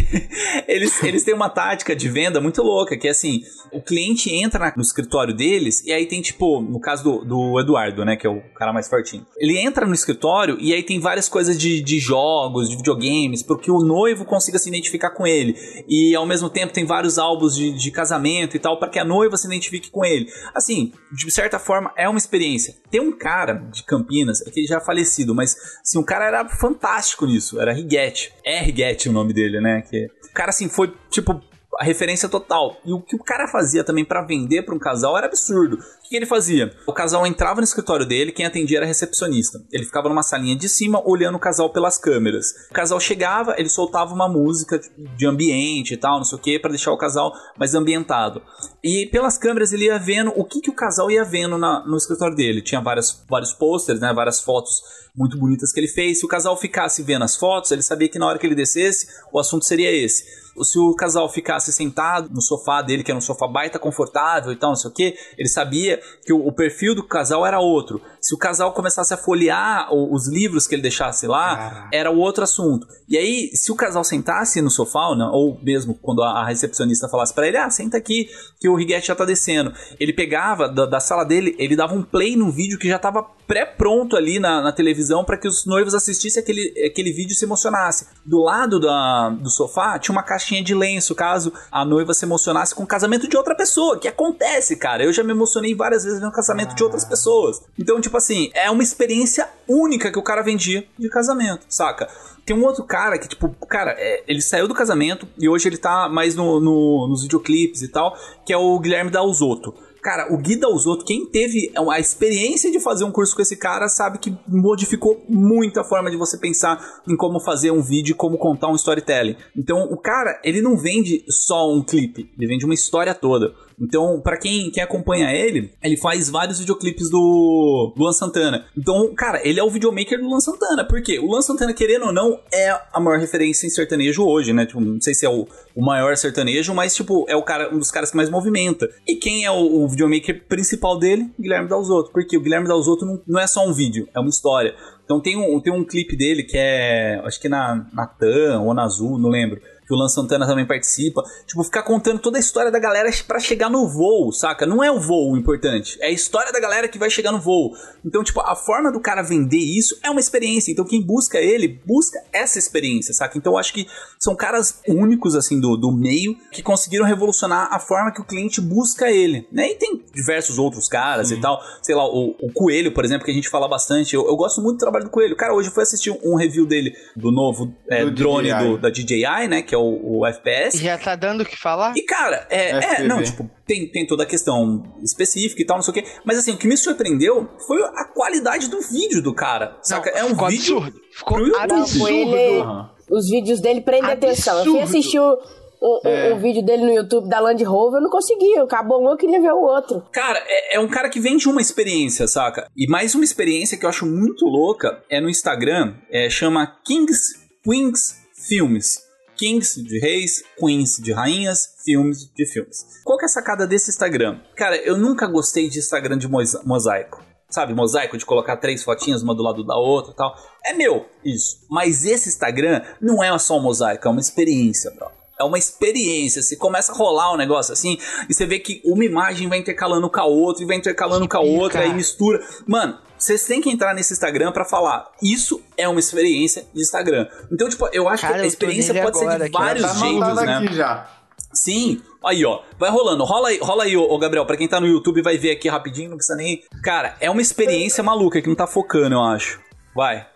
Eles, eles têm uma tática de venda muito louca, que é assim: o cliente entra no escritório deles, e aí tem tipo, no caso do, do Eduardo, né, que é o cara mais fortinho. Ele entra no escritório e aí tem várias coisas de, de jogos, de videogames, porque o noivo consiga se identificar com ele. E ao mesmo tempo tem vários álbuns de, de casamento e tal, para que a noiva se identifique com ele. Assim, de certa forma, é uma experiência. Tem um cara de Campinas, é que ele já falei falecido, mas assim, o cara era fantástico nisso, era Righetti. É Righetti o nome dele, né? Que o cara assim foi tipo a referência total. E o que o cara fazia também para vender para um casal era absurdo. O que ele fazia? O casal entrava no escritório dele, quem atendia era recepcionista. Ele ficava numa salinha de cima olhando o casal pelas câmeras. O casal chegava, ele soltava uma música de ambiente e tal, não sei o que, para deixar o casal mais ambientado. E pelas câmeras ele ia vendo o que, que o casal ia vendo na, no escritório dele. Tinha várias, vários posters, né, várias fotos muito bonitas que ele fez. Se o casal ficasse vendo as fotos, ele sabia que na hora que ele descesse, o assunto seria esse se o casal ficasse sentado no sofá dele, que era um sofá baita confortável e tal, não sei o que, ele sabia que o, o, perfil do casal era outro. Se o casal começasse a folhear o, os livros que ele deixasse lá, ah. era outro assunto. E aí, se o casal sentasse no sofá, ou, não, ou mesmo quando a, a recepcionista falasse para ele, ah, senta aqui, que o Riguete já tá descendo, ele pegava da, da, sala dele, ele dava um play no vídeo que já tava pré-pronto ali na, na televisão para que os noivos assistissem aquele, aquele vídeo e se emocionasse. Do lado da, do sofá tinha uma caixa caixinha de lenço caso a noiva se emocionasse com o casamento de outra pessoa, que acontece, cara. Eu já me emocionei várias vezes no casamento ah. de outras pessoas. Então, tipo assim, é uma experiência única que o cara vendia de casamento, saca? Tem um outro cara que, tipo, cara, é, ele saiu do casamento e hoje ele tá mais no, no, nos videoclipes e tal, que é o Guilherme Dalzotto. Cara, o Gui Dalzotto, quem teve a experiência de fazer um curso com esse cara, sabe que modificou muito a forma de você pensar em como fazer um vídeo como contar um storytelling. Então, o cara, ele não vende só um clipe, ele vende uma história toda. Então, para quem, quem acompanha ele, ele faz vários videoclipes do Luan Santana. Então, cara, ele é o videomaker do Luan Santana. Por quê? O Luan Santana, querendo ou não, é a maior referência em sertanejo hoje, né? Tipo, não sei se é o, o maior sertanejo, mas, tipo, é o cara, um dos caras que mais movimenta. E quem é o, o videomaker principal dele? Guilherme Dalzotto. Porque o Guilherme Dalzotto não, não é só um vídeo, é uma história. Então tem um, tem um clipe dele que é, acho que na, na TAM ou na Azul, não lembro que o Lan Santana também participa. Tipo, ficar contando toda a história da galera para chegar no voo, saca? Não é o voo importante, é a história da galera que vai chegar no voo. Então, tipo, a forma do cara vender isso é uma experiência. Então, quem busca ele, busca essa experiência, saca? Então, eu acho que são caras únicos, assim, do, do meio, que conseguiram revolucionar a forma que o cliente busca ele, né? E tem diversos outros caras e tal. Sei lá, o, o, Coelho, por exemplo, que a gente fala bastante. Eu, eu, gosto muito do trabalho do Coelho. Cara, hoje eu fui assistir um, um review dele do novo é, do drone do, da DJI, né? Que é o, o FPS. Já tá dando o que falar? E, cara, é, é, não, tipo, tem, tem toda a questão específica e tal, não sei o quê. Mas assim, o que me surpreendeu foi a qualidade do vídeo do cara. Saca? Não, é um ficou vídeo. Absurdo. Ficou absurdo. Ele, os vídeos dele prendem atenção. Eu fui assistir o. O, é. vídeo dele no YouTube da Land Rover, eu não conseguia. Acabou um, eu queria ver o outro. Cara, é, é, um cara que vende uma experiência, saca? E mais uma experiência que eu acho muito louca é no Instagram, é, chama Kings Queens Filmes. Kings de reis, queens de rainhas, filmes de filmes. Qual que é a sacada desse Instagram? Cara, eu nunca gostei de Instagram de mosaico. Sabe, mosaico de colocar três fotinhas uma do lado da outra e tal. É meu, isso. Mas esse Instagram não é só um mosaico, é uma experiência, bro. É uma experiência. Você começa a rolar um negócio assim, e você vê que uma imagem vai intercalando com a outra, e vai intercalando que com a outra, e mistura. Mano, vocês têm que entrar nesse Instagram pra falar, isso é uma experiência de Instagram. Então, tipo, eu acho Cara, que a experiência pode ser de vários Tá jeitos, né? aqui já. Sim, aí ó, vai rolando, rola aí, rola aí ô, ô, Gabriel, pra quem tá no YouTube vai ver aqui rapidinho, não precisa nem... Cara, é uma experiência maluca que não tá focando, eu acho. Vai.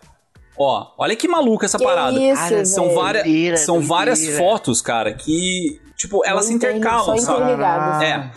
Ó, olha que maluca essa Que parada. isso, Cara, São, velho. várias, Doideira, são várias fotos, cara, que, tipo, elas se intercalam, sabe? É.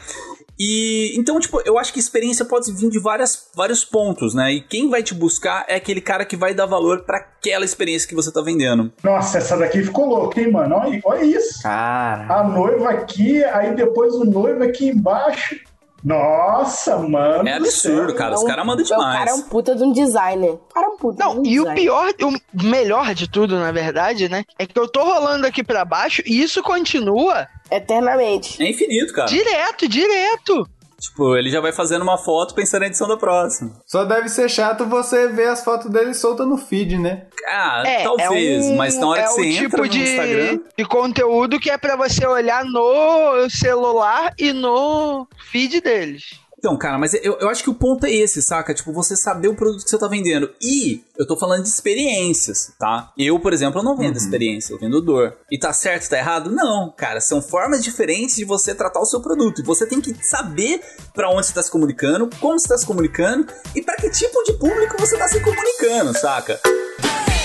E então, tipo, eu acho que experiência pode vir de várias, vários pontos, né? E quem vai te buscar é aquele cara que vai dar valor pra aquela experiência que você tá vendendo. Nossa, essa daqui ficou louca, hein, mano? Olha, olha isso. Cara. A noiva aqui, aí depois o noivo aqui embaixo. Nossa, mano. É do absurdo, cara. Os Então, caras mandam O cara é demais. um puta de um designer. O cara é um puta de Não, um e o designer. pior, o melhor de tudo, na verdade, né? É que eu tô rolando aqui pra baixo e isso continua Eternamente. É infinito, cara. direto, direto. Tipo, ele já vai fazendo uma foto pensando na edição da próxima. Só deve ser chato você ver as fotos dele soltas no feed, né? Ah, É, talvez, é um, mas na hora é que você o entra tipo no de, Instagram. de conteúdo que é pra você olhar no celular e no feed deles. Então, cara, mas eu, eu acho que o ponto é esse, saca? Tipo, você saber o produto que você tá vendendo. E eu tô falando de experiências, tá? Eu, por exemplo, eu não vendo experiência, eu vendo dor. E tá certo, tá errado? Não, cara. São formas diferentes de você tratar o seu produto. E você tem que saber pra onde você tá se comunicando, como você tá se comunicando e pra que tipo de público você tá se comunicando, saca?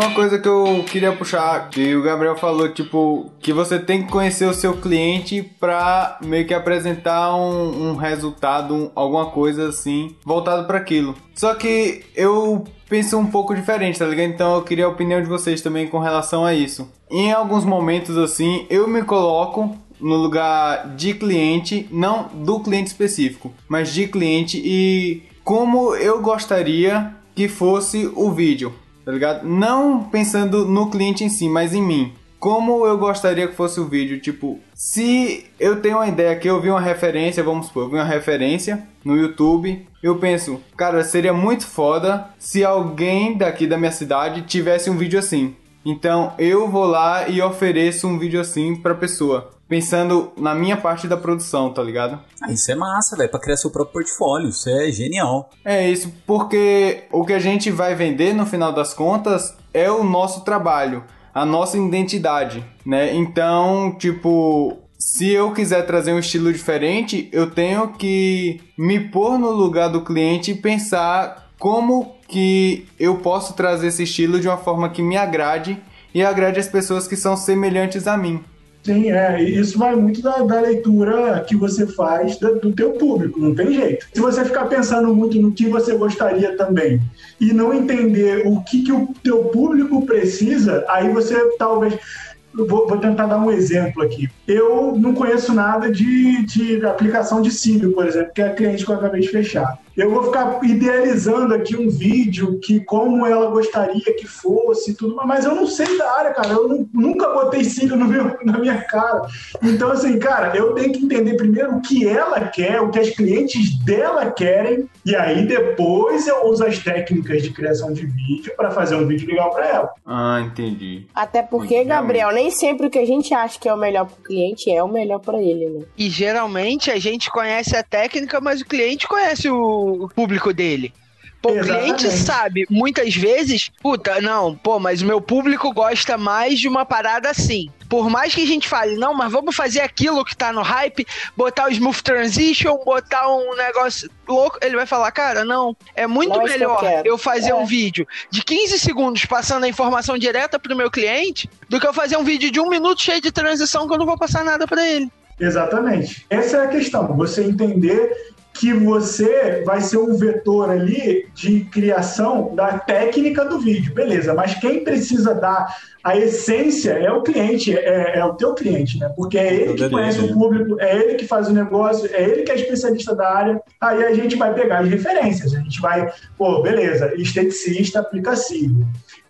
uma coisa que eu queria puxar, que o Gabriel falou, tipo, que você tem que conhecer o seu cliente pra meio que apresentar um, um resultado, um- alguma coisa assim, voltado para aquilo. Só que eu penso um pouco diferente, tá ligado? Então eu queria a opinião de vocês também com relação a isso. Em alguns momentos assim, eu me coloco no lugar de cliente, não do cliente específico, mas de cliente e como eu gostaria que fosse o vídeo, tá ligado? Não pensando no cliente em si, mas em mim. Como eu gostaria que fosse o vídeo, tipo, se eu tenho uma ideia que eu vi uma referência, vamos supor, eu vi uma referência no YouTube, eu penso, cara, seria muito foda se alguém daqui da minha cidade tivesse um vídeo assim. Então eu vou lá e ofereço um vídeo assim pra pessoa, pensando na minha parte da produção, tá ligado? Ah, isso é massa, velho, pra criar seu próprio portfólio. Isso é genial. É isso, porque o que a gente vai vender no final das contas é o nosso trabalho, a nossa identidade, né? Então, tipo, se eu quiser trazer um estilo diferente, eu tenho que me pôr no lugar do cliente e pensar como que eu posso trazer esse estilo de uma forma que me agrade e agrade as pessoas que são semelhantes a mim. Sim, é, isso vai muito da, da leitura que você faz do teu público, não tem jeito. Se você ficar pensando muito no que você gostaria também e não entender o que, que o teu público precisa, aí você talvez... vou tentar dar um exemplo aqui. Eu não conheço nada de, de aplicação de cílio, por exemplo, que é a cliente que eu acabei de fechar. Eu vou ficar idealizando aqui um vídeo que como ela gostaria que fosse, tudo, mas eu não sei da área, cara. Eu nu- nunca botei cílio no meu, na minha cara. Então, assim, cara, eu tenho que entender primeiro o que ela quer, o que as clientes dela querem, e aí depois eu uso as técnicas de criação de vídeo para fazer um vídeo legal para ela. Ah, entendi. Até porque, Realmente. Gabriel, nem sempre o que a gente acha que é o melhor pro cliente é o melhor pra ele, né? E geralmente a gente conhece a técnica, mas o cliente conhece o público dele. Pô, o cliente sabe, muitas vezes, puta, não, pô, mas o meu público gosta mais de uma parada assim. Por mais que a gente fale, não, mas vamos fazer aquilo que tá no hype, botar o smooth transition, botar um negócio louco, ele vai falar, cara, não, é muito não melhor eu, eu, fazer é. um vídeo de 15 segundos passando a informação direta pro meu cliente do que eu fazer um vídeo de um minuto cheio de transição que eu não vou passar nada para ele. Exatamente. Essa é a questão. Você entender que você vai ser um vetor ali de criação da técnica do vídeo, beleza? Mas quem precisa dar a essência é o cliente, é, é o teu cliente, né? Porque é ele que conhece o público, é ele que faz o negócio, é ele que é especialista da área. Aí a gente vai pegar as referências, a gente vai, pô, beleza, esteticista aplica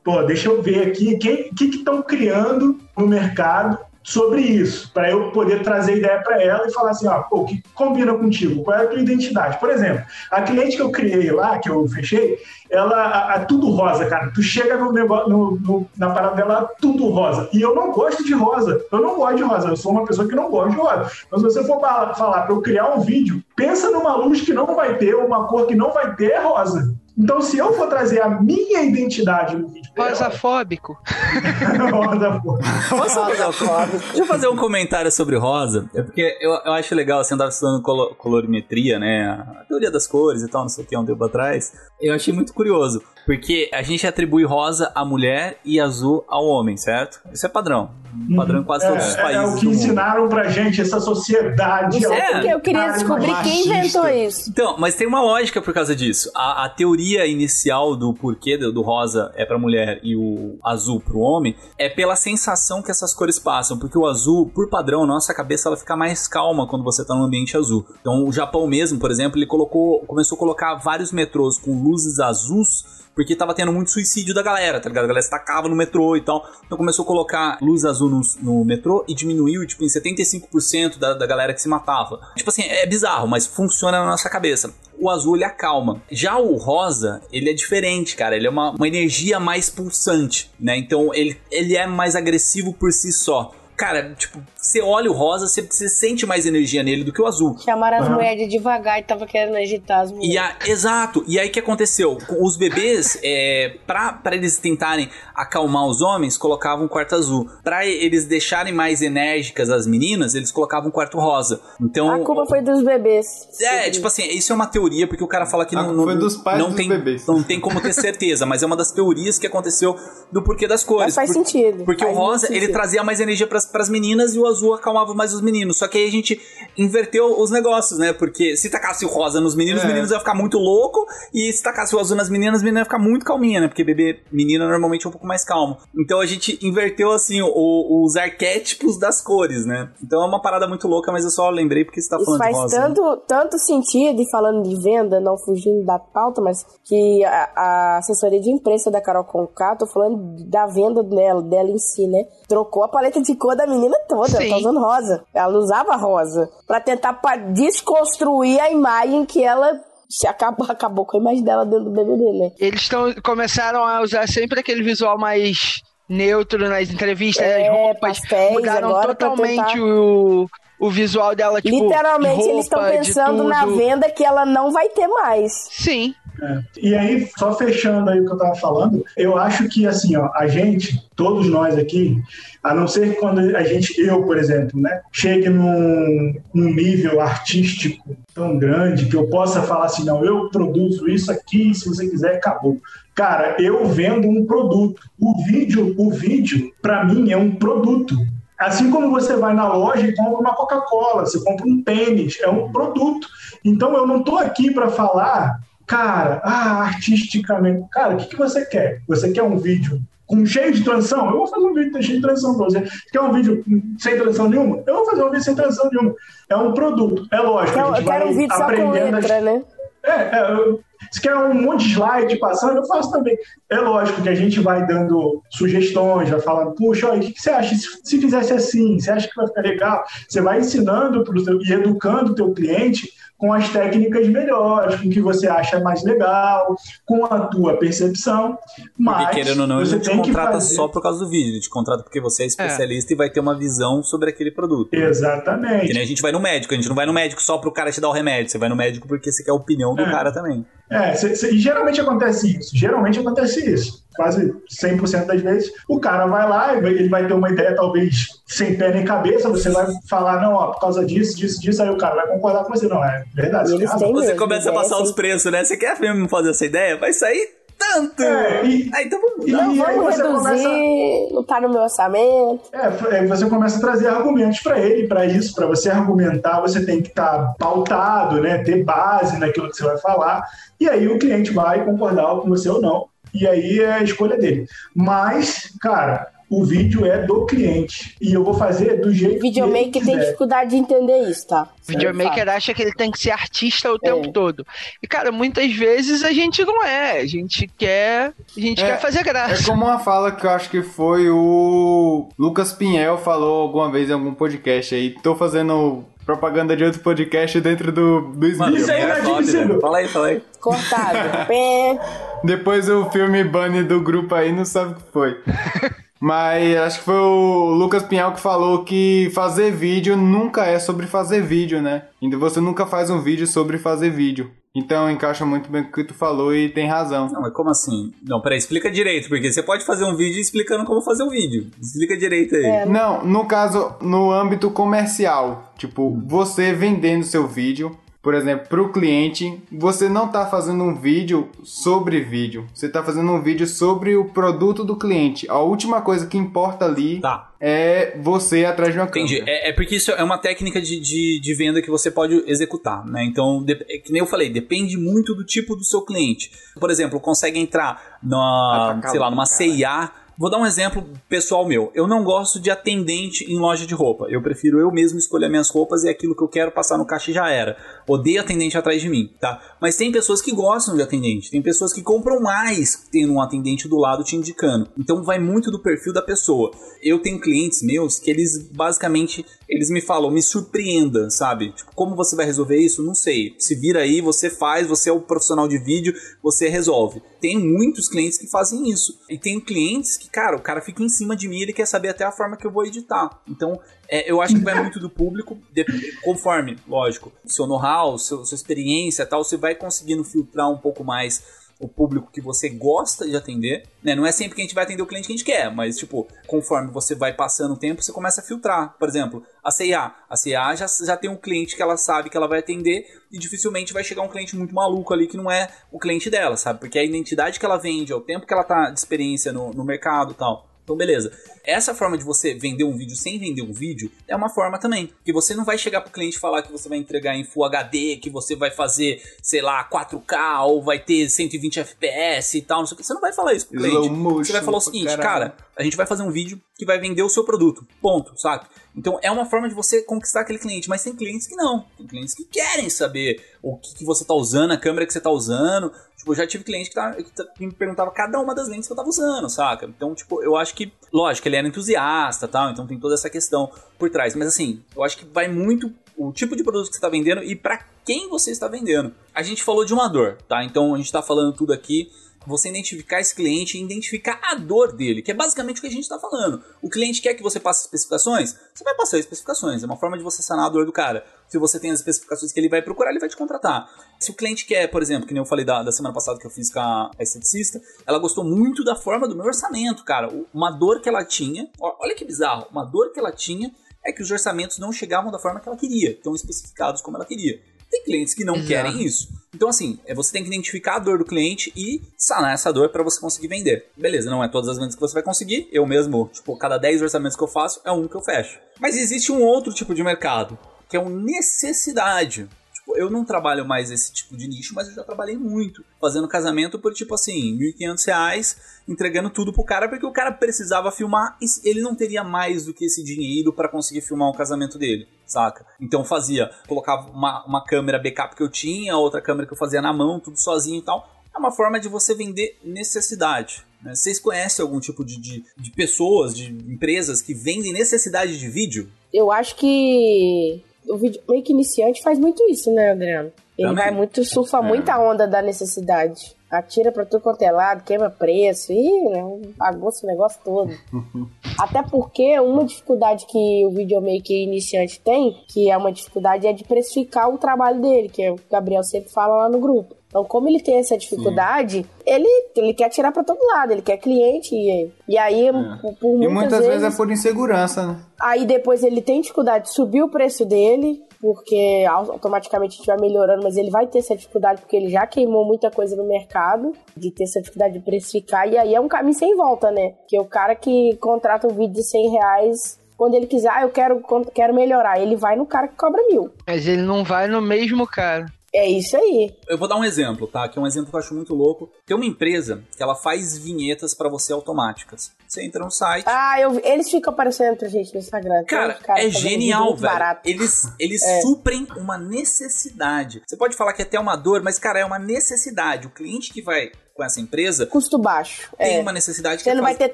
Pô, deixa eu ver aqui quem que estão criando no mercado sobre isso, para eu poder trazer ideia para ela e falar assim, ó, o que combina contigo? Qual é a tua identidade? Por exemplo, a cliente que eu criei lá, que eu fechei, ela é tudo rosa, cara. Tu chega no, no, no, na parada dela, tudo rosa. E eu não gosto de rosa. Eu não gosto de rosa. Eu sou uma pessoa que não gosta de rosa. Mas se você for falar para eu criar um vídeo, pensa numa luz que não vai ter, uma cor que não vai ter, é rosa. Então, se eu for trazer a minha identidade no vídeo. Rosafóbico. Rosafóbico. Deixa eu fazer um comentário sobre rosa. É porque eu, eu acho legal, assim, eu andava estudando colorimetria, né? A teoria das cores e tal, não sei o que, um tempo atrás. Eu achei muito curioso. Porque a gente atribui rosa à mulher e azul ao homem, certo? Isso é padrão. Uhum. Padrão em quase todos os países. É, é o que ensinaram pra gente, essa sociedade. Isso é porque eu queria descobrir quem inventou isso. Então, mas tem uma lógica por causa disso. A, a teoria inicial do porquê do, rosa é pra mulher e o azul pro homem é pela sensação que essas cores passam. Porque o azul, por padrão, nossa cabeça, ela fica mais calma quando você tá num ambiente azul. Então, o Japão mesmo, por exemplo, ele colocou, começou a colocar vários metrôs com luzes azuis porque tava tendo muito suicídio da galera, tá ligado? A galera estacava no metrô e tal. Então começou a colocar luz azul no, no metrô e diminuiu, tipo, em 75% da, da galera que se matava. Tipo assim, é bizarro, mas funciona na nossa cabeça. O azul ele acalma. Já o rosa, ele é diferente, cara. Ele é uma, uma energia mais pulsante, né? Então ele, ele é mais agressivo por si só cara, tipo, você olha o rosa, você, você sente mais energia nele do que o azul. Chamaram as uhum. mulheres de devagar e tava querendo agitar as mulheres. E a, exato. E aí o que aconteceu? Os bebês, é, pra, pra eles tentarem acalmar os homens, colocavam um quarto azul. Pra eles deixarem mais enérgicas as meninas, eles colocavam um quarto rosa. Então. A culpa foi dos bebês. É, tipo assim, isso é uma teoria, porque o cara fala que a não, não, foi dos pais não dos tem, bebês. não tem como ter certeza, mas é uma das teorias que aconteceu do porquê das cores. Mas faz por, sentido. Porque faz o rosa, ele trazia mais energia pras, pras meninas e o azul acalmava mais os meninos. Só que aí a gente inverteu os negócios, né? Porque se tacasse o rosa nos meninos, é. os meninos iam ficar muito louco. E se tacasse o azul nas meninas, as meninas iam ficar muito calminha, né? Porque bebê menina normalmente é um pouco mais calmo. Então a gente inverteu, assim, o, os arquétipos das cores, né? Então é uma parada muito louca, mas eu só lembrei porque você tá falando Isso faz de rosa. Tanto, né? tanto sentido, e falando de venda, não fugindo da pauta, mas que a, a assessoria de imprensa da Carol Conká, tô falando da venda dela, dela em si, né? Trocou a paleta de cor da menina toda, tá usando rosa. Ela usava rosa. para tentar pra desconstruir a imagem que ela se acabou, acabou com a imagem dela dentro do BBB, né? Eles tão, começaram a usar sempre aquele visual mais neutro nas entrevistas, é, nas roupas. Pastéis, mudaram totalmente tentar... o, o visual dela, tipo, Literalmente, roupa, eles estão pensando na venda que ela não vai ter mais. Sim. É. E aí, só fechando aí o que eu estava falando, eu acho que, assim, ó, a gente, todos nós aqui, a não ser quando a gente, eu, por exemplo, né, chegue num, num nível artístico tão grande que eu possa falar assim, não, eu produzo isso aqui, se você quiser, acabou. Cara, eu vendo um produto. O vídeo, o vídeo, para mim, é um produto. Assim como você vai na loja e compra uma Coca-Cola, você compra um tênis, é um produto. Então eu não estou aqui para falar Cara, ah, artisticamente. Cara, o que, que você quer? Você quer um vídeo com cheio de transição? Eu vou fazer um vídeo cheio de transição para você. Quer um vídeo sem transição nenhuma? Eu vou fazer um vídeo sem transição nenhuma. É um produto. É lógico. Eu, a gente eu quero vai um vídeo só com letra, as... né? É, é se quer um monte de slide passando, eu faço também. É lógico que a gente vai dando sugestões, vai falando, puxa, olha, o que, que você acha se, se fizesse assim? Você acha que vai ficar legal? Você vai ensinando pro e educando o teu cliente com as técnicas melhores, com o que você acha mais legal, com a tua percepção. Mas porque querendo ou não, você ele te contrata fazer... só por causa do vídeo, ele te contrata porque você é especialista é. e vai ter uma visão sobre aquele produto. Exatamente. Que nem a gente vai no médico, a gente não vai no médico só pro cara te dar o remédio, você vai no médico porque você quer a opinião do é. cara também. É, cê, cê, e geralmente acontece isso. Geralmente acontece isso. Quase 100% das vezes, o cara vai lá, ele vai ter uma ideia talvez sem pé nem cabeça, você vai falar, não, ó, por causa disso, disso, disso, aí o cara vai concordar com você. Não, é verdade. Você, Você começa a passar os preços, né? Você quer mesmo fazer essa ideia? Vai sair tanto! É, e- Ah, então vamos e-. Não, vamos reduzir, começa- não tá no meu orçamento. É, você começa a trazer argumentos para ele, para isso, para você argumentar, você tem que estar pautado, né, ter base naquilo que você vai falar, e aí o cliente vai concordar com você ou não, e aí é a escolha dele. Mas, cara, o vídeo é do cliente, e eu vou fazer do jeito O videomaker que ele tem dificuldade de entender isso, tá? O videomaker acha que ele tem que ser artista o tempo todo. E, cara, muitas vezes a gente não é. A gente quer. A gente É, quer fazer É graça. como uma fala que eu acho que foi o Lucas Pinhel falou alguma vez em algum podcast aí. Tô fazendo propaganda de outro podcast dentro do, do Mano, Smith. Isso aí é não é admissível. velho. Fala aí, fala aí. Cortado. Depois o filme Bunny do grupo aí não sabe o que foi. Mas acho que foi o Lucas Pinhal que falou que fazer vídeo nunca é sobre fazer vídeo, né? Ainda você nunca faz um vídeo sobre fazer vídeo. Então encaixa muito bem com o que tu falou e tem razão. Não, mas como assim? Não, peraí, explica direito, porque você pode fazer um vídeo explicando como fazer um vídeo. Explica direito aí. É. Não, no caso, no âmbito comercial, tipo, você vendendo seu vídeo, por exemplo, para o cliente, você não está fazendo um vídeo sobre vídeo, você está fazendo um vídeo sobre o produto do cliente. A última coisa que importa ali Tá. é você atrás de uma Entendi. câmera. É, é porque isso é uma técnica de, de, de venda que você pode executar, né? Então, de- é que nem eu falei, depende muito do tipo do seu cliente. Por exemplo, consegue entrar na, Atacado, sei lá, numa. CIA. Vou dar um exemplo pessoal meu. Eu não gosto de atendente em loja de roupa. Eu prefiro eu mesmo escolher minhas roupas e aquilo que eu quero passar no caixa já era. Odeio atendente atrás de mim, tá? Mas tem pessoas que gostam de atendente. Tem pessoas que compram mais tendo um atendente do lado te indicando. Então vai muito do perfil da pessoa. Eu tenho clientes meus que eles basicamente eles me falam, me surpreenda, sabe? Tipo, como você vai resolver isso? Não sei. Se vira aí, você faz, você é o profissional de vídeo, você resolve. Tem muitos clientes que fazem isso. E tem clientes que, cara, o cara fica em cima de mim, ele quer saber até a forma que eu vou editar. Então, é, eu acho que vai muito do público, de- conforme, lógico, seu know-how, sua experiência tal, você vai conseguindo filtrar um pouco mais o público que você gosta de atender, né? Não é sempre que a gente vai atender o cliente que a gente quer, mas, tipo, conforme você vai passando o tempo, você começa a filtrar. Por exemplo, a CIA. A CIA já, já tem um cliente que ela sabe que ela vai atender e dificilmente vai chegar um cliente muito maluco ali que não é o cliente dela, sabe? Porque a identidade que ela vende, é o tempo que ela tá de experiência no, no mercado e tal. Então, beleza. Essa forma de você vender um vídeo sem vender um vídeo é uma forma também. Que você não vai chegar pro cliente falar que você vai entregar em Full HD, que você vai fazer, sei lá, 4K, ou vai ter 120 FPS e tal. Não sei o que. Você não vai falar isso pro cliente. Motion Você vai falar o seguinte, caralho. cara, a gente vai fazer um vídeo que vai vender o seu produto. Ponto, sabe? Então é uma forma de você conquistar aquele cliente, mas tem clientes que não. Tem clientes que querem saber o que, que você tá usando, a câmera que você tá usando. Tipo, eu já tive cliente que, tá, que, tá- que me perguntava cada uma das lentes que eu tava usando, saca? Então, tipo, eu acho que, lógico, ele era entusiasta tal, então tem toda essa questão por trás. Mas assim, eu acho que vai muito o tipo de produto que você tá vendendo e para quem você está vendendo. A gente falou de uma dor, tá? Então a gente tá falando tudo aqui você identificar esse cliente e identificar a dor dele, que é basicamente o que a gente está falando. O cliente quer que você passe especificações, você vai passar especificações, é uma forma de você sanar a dor do cara. Se você tem as especificações que ele vai procurar, ele vai te contratar. Se o cliente quer, por exemplo, que nem eu falei da, da semana passada que eu fiz com a, a esteticista, ela gostou muito da forma do meu orçamento, cara. Uma dor que ela tinha, olha que bizarro, uma dor que ela tinha é que os orçamentos não chegavam da forma que ela queria, tão especificados como ela queria. Tem clientes que não Exato. querem isso. Então, assim, é, você tem que identificar a dor do cliente e sanar essa dor para você conseguir vender. Beleza, não é todas as vendas que você vai conseguir. Eu mesmo, tipo, cada 10 orçamentos que eu faço é um que eu fecho. Mas existe um outro tipo de mercado, que é o necessidade. Tipo, eu não trabalho mais esse tipo de nicho, mas eu já trabalhei muito. Fazendo casamento por, tipo assim, 1.500 reais, entregando tudo pro cara, porque o cara precisava filmar e ele não teria mais do que esse dinheiro para conseguir filmar o casamento dele, saca? Então fazia, colocava uma, uma câmera backup que eu tinha, outra câmera que eu fazia na mão, tudo sozinho e tal. É uma forma de você vender necessidade. né? Vocês conhecem algum tipo de, de, de pessoas, de empresas que vendem necessidade de vídeo? Eu acho que o vídeo meio que iniciante faz muito isso, né, Adriano? Ele Também. vai muito, surfa muita onda da necessidade. Atira pra tudo quanto é lado, queima preço, e né, bagunça o negócio todo. Até porque uma dificuldade que o videomaker iniciante tem, que é uma dificuldade, é de precificar o trabalho dele, que é que o Gabriel sempre fala lá no grupo. Então, como ele tem essa dificuldade, ele, ele quer tirar para todo lado, ele quer cliente e, e aí É. por, por E muitas, muitas vezes, vezes é por insegurança, né? aí depois ele tem dificuldade de subir o preço dele, porque au- automaticamente a gente vai melhorando, mas ele vai ter essa dificuldade porque ele já queimou muita coisa no mercado, de ter essa dificuldade de precificar, e aí é um caminho sem volta, né? Porque o cara que contrata um vídeo de 100 reais, quando ele quiser, ah, eu quero, quero melhorar, ele vai no cara que cobra mil. Mas ele não vai no mesmo cara. É isso aí. Eu vou dar um exemplo, tá? Que é um exemplo que eu acho muito louco. Tem uma empresa que ela faz vinhetas pra você automáticas. Você entra no site. Ah, eu, eles ficam aparecendo pra gente no Instagram. Cara, uns caras é genial, velho. barato. Eles, eles É. suprem uma necessidade. Você pode falar que é até uma dor, mas, cara, é uma necessidade. O cliente que vai com essa empresa Custo baixo. tem é. uma necessidade que Você é não vai fazer- ter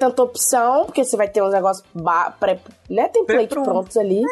tanta opção, porque você vai ter uns negócios ba- pré, né, template prontos ali.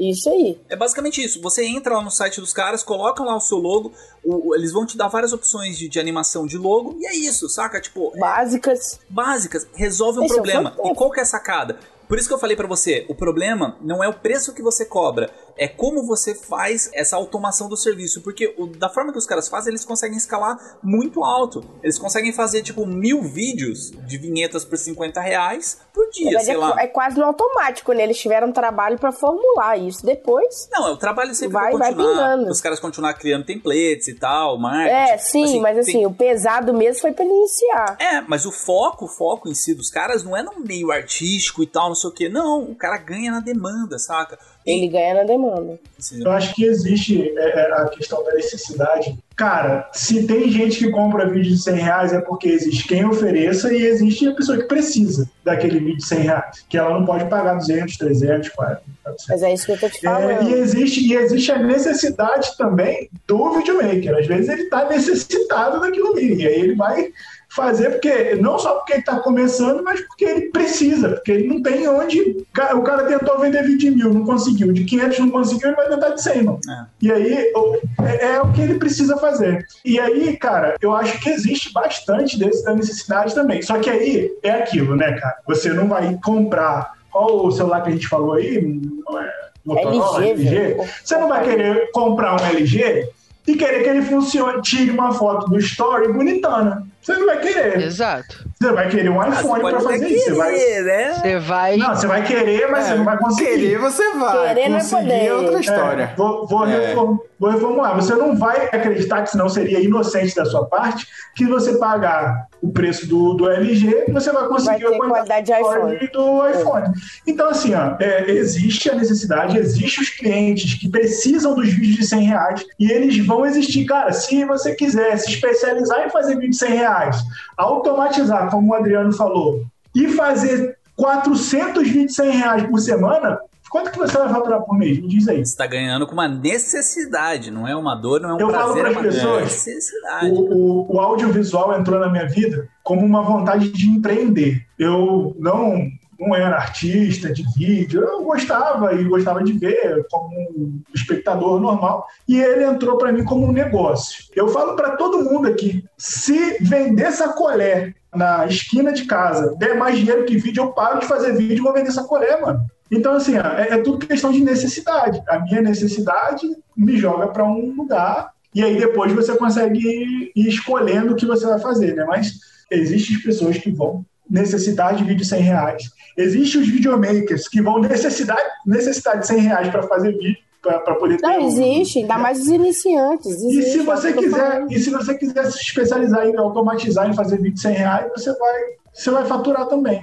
Isso aí. É basicamente isso. Você entra lá no site dos caras, coloca lá o seu logo, o- eles vão te dar várias opções de, de animação de logo, e é isso, saca? Tipo, Básicas. básicas, resolve um Esse é problema. e qual que é a sacada? Por isso que eu falei pra você, o problema não é o preço que você cobra, é como você faz essa automação do serviço. Porque o- da forma que os caras fazem, eles conseguem escalar muito alto. Eles conseguem fazer, tipo, mil vídeos de vinhetas por 50 reais por dia, sei é, lá. é quase no automático, né? Eles tiveram trabalho pra formular isso. Depois. Não, é o trabalho sempre Vai- vai, pingando. os caras continuar criando templates e tal, marketing. É, sim, mas assim, tem- o pesado mesmo foi pra ele iniciar. É, mas o foco, o foco em si dos caras não é no meio artístico e tal, não sei o que. Não, o cara ganha na demanda, saca? Ele ganha na demanda. Eu acho que existe é, é, a questão da necessidade. Cara, se tem gente que compra vídeo de 100 reais é porque existe quem ofereça e existe a pessoa que precisa daquele vídeo de 100 reais. Que ela não pode pagar 200, 300, 400. Mas é isso que eu tô te É, falando. e, existe, e existe a necessidade também do videomaker. Às vezes ele está necessitado daquilo ali. E aí ele vai fazer, porque não só porque ele está começando, mas porque ele precisa, porque ele não tem onde. O cara tentou vender vídeo de mil, não conseguiu. De 500 não conseguiu, ele vai tentar de 100, mano. É. E aí o- é, é o que ele precisa fazer. E aí, cara, eu acho que existe bastante desse, da necessidade também. Só que aí é aquilo, né, cara? Você não vai comprar. Qual o celular que a gente falou aí? Não é Motorola, LG, velho. Você não vai querer comprar um LG e querer que ele funcione, tire uma foto do story bonitona. Você não vai querer. Exato. Você vai querer um ah, iPhone até fazer isso. Você vai... querer, né? Você vai. Não, você vai querer, mas você não vai conseguir. Querer você vai. Querer não é conseguir poder. é outra É, história. vou, vou, É. reform- vou reformular. Você não vai acreditar que senão seria inocente da sua parte que você pagar o preço do, do LG você vai conseguir Vai ter qualidade de qualidade do iPhone. Então, assim, ó, é, existe a necessidade, existe os clientes que precisam dos vídeos de 100 reais e eles vão existir. Cara, se você quiser se especializar em fazer vídeo de 100 reais, automatizar, como o Adriano falou, e fazer 400 vídeos de 100 reais por semana, quanto que você vai faturar por mês? Me diz aí. Você tá ganhando com uma necessidade, não é uma dor, não é um Eu falo prazer, é pras uma pessoas, necessidade. O, o, o audiovisual entrou na minha vida como uma vontade de empreender. Eu não, não era artista de vídeo, eu gostava e gostava de ver como um espectador normal. E ele entrou para mim como um negócio. Eu falo para todo mundo aqui: se vender sacolé na esquina de casa der mais dinheiro que vídeo, eu paro de fazer vídeo e vou vender sacolé, mano. Então, assim, é, é tudo questão de necessidade. A minha necessidade me joga para um lugar e aí depois você consegue ir escolhendo o que você vai fazer, né? Mas existem pessoas que vão necessitar de vídeo 100 reais. Existem os videomakers que vão necessitar, necessitar de 100 reais para fazer vídeo, para poder ter Não, um- existe, ainda mais os iniciantes. E existe, se é o você tô quiser, e se você quiser se especializar em automatizar em fazer vídeo de 100 reais, você vai, você vai faturar também.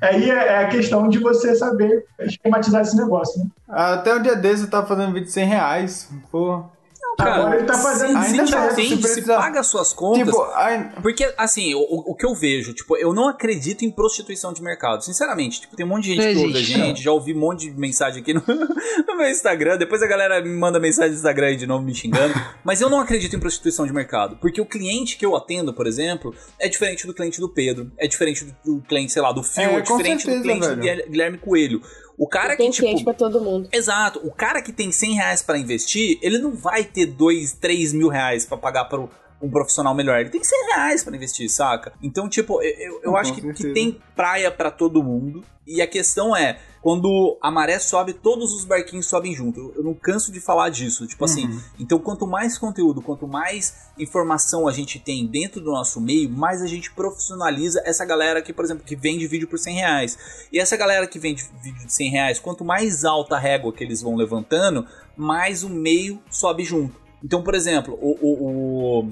Aí é, é a questão de você saber esquematizar esse negócio, né? Até o dia desse eu tava fazendo vídeo de 100 reais. Pô. Agora ele tá fazendo se, ainda se, atende, se se paga suas contas. Tipo, Porque, assim, o, o que eu vejo, tipo, eu não acredito em prostituição de mercado. Sinceramente, tipo, tem um monte de gente que ouve a gente, já ouvi um monte de mensagem aqui no, no meu Instagram. Depois a galera me manda mensagem no Instagram aí de novo me xingando. Mas eu não acredito em prostituição de mercado. Porque o cliente que eu atendo, por exemplo, é diferente do cliente do Pedro, é diferente do, do cliente, sei lá, do Phil, É, é, diferente do certeza, cliente do velho. Guilher- Guilherme Coelho. O cara Tem que, cliente tipo. pra todo mundo. Exato. O cara que tem 100 reais pra investir, ele não vai ter 2, 3 mil reais pra pagar pro, um profissional melhor. Ele tem 100 reais pra investir, saca? Então, tipo, eu, eu Com acho que, que tem praia pra todo mundo. E a questão é, quando a maré sobe, todos os barquinhos sobem junto. Eu- Eu não canso de falar disso. Tipo assim, Uhum. então quanto mais conteúdo, quanto mais informação a gente tem dentro do nosso meio, mais a gente profissionaliza essa galera que, por exemplo, que vende vídeo por 100 reais. E essa galera que vende vídeo de 100 reais, quanto mais alta a régua que eles vão levantando, mais o meio sobe junto. Então, por exemplo, o. o, o-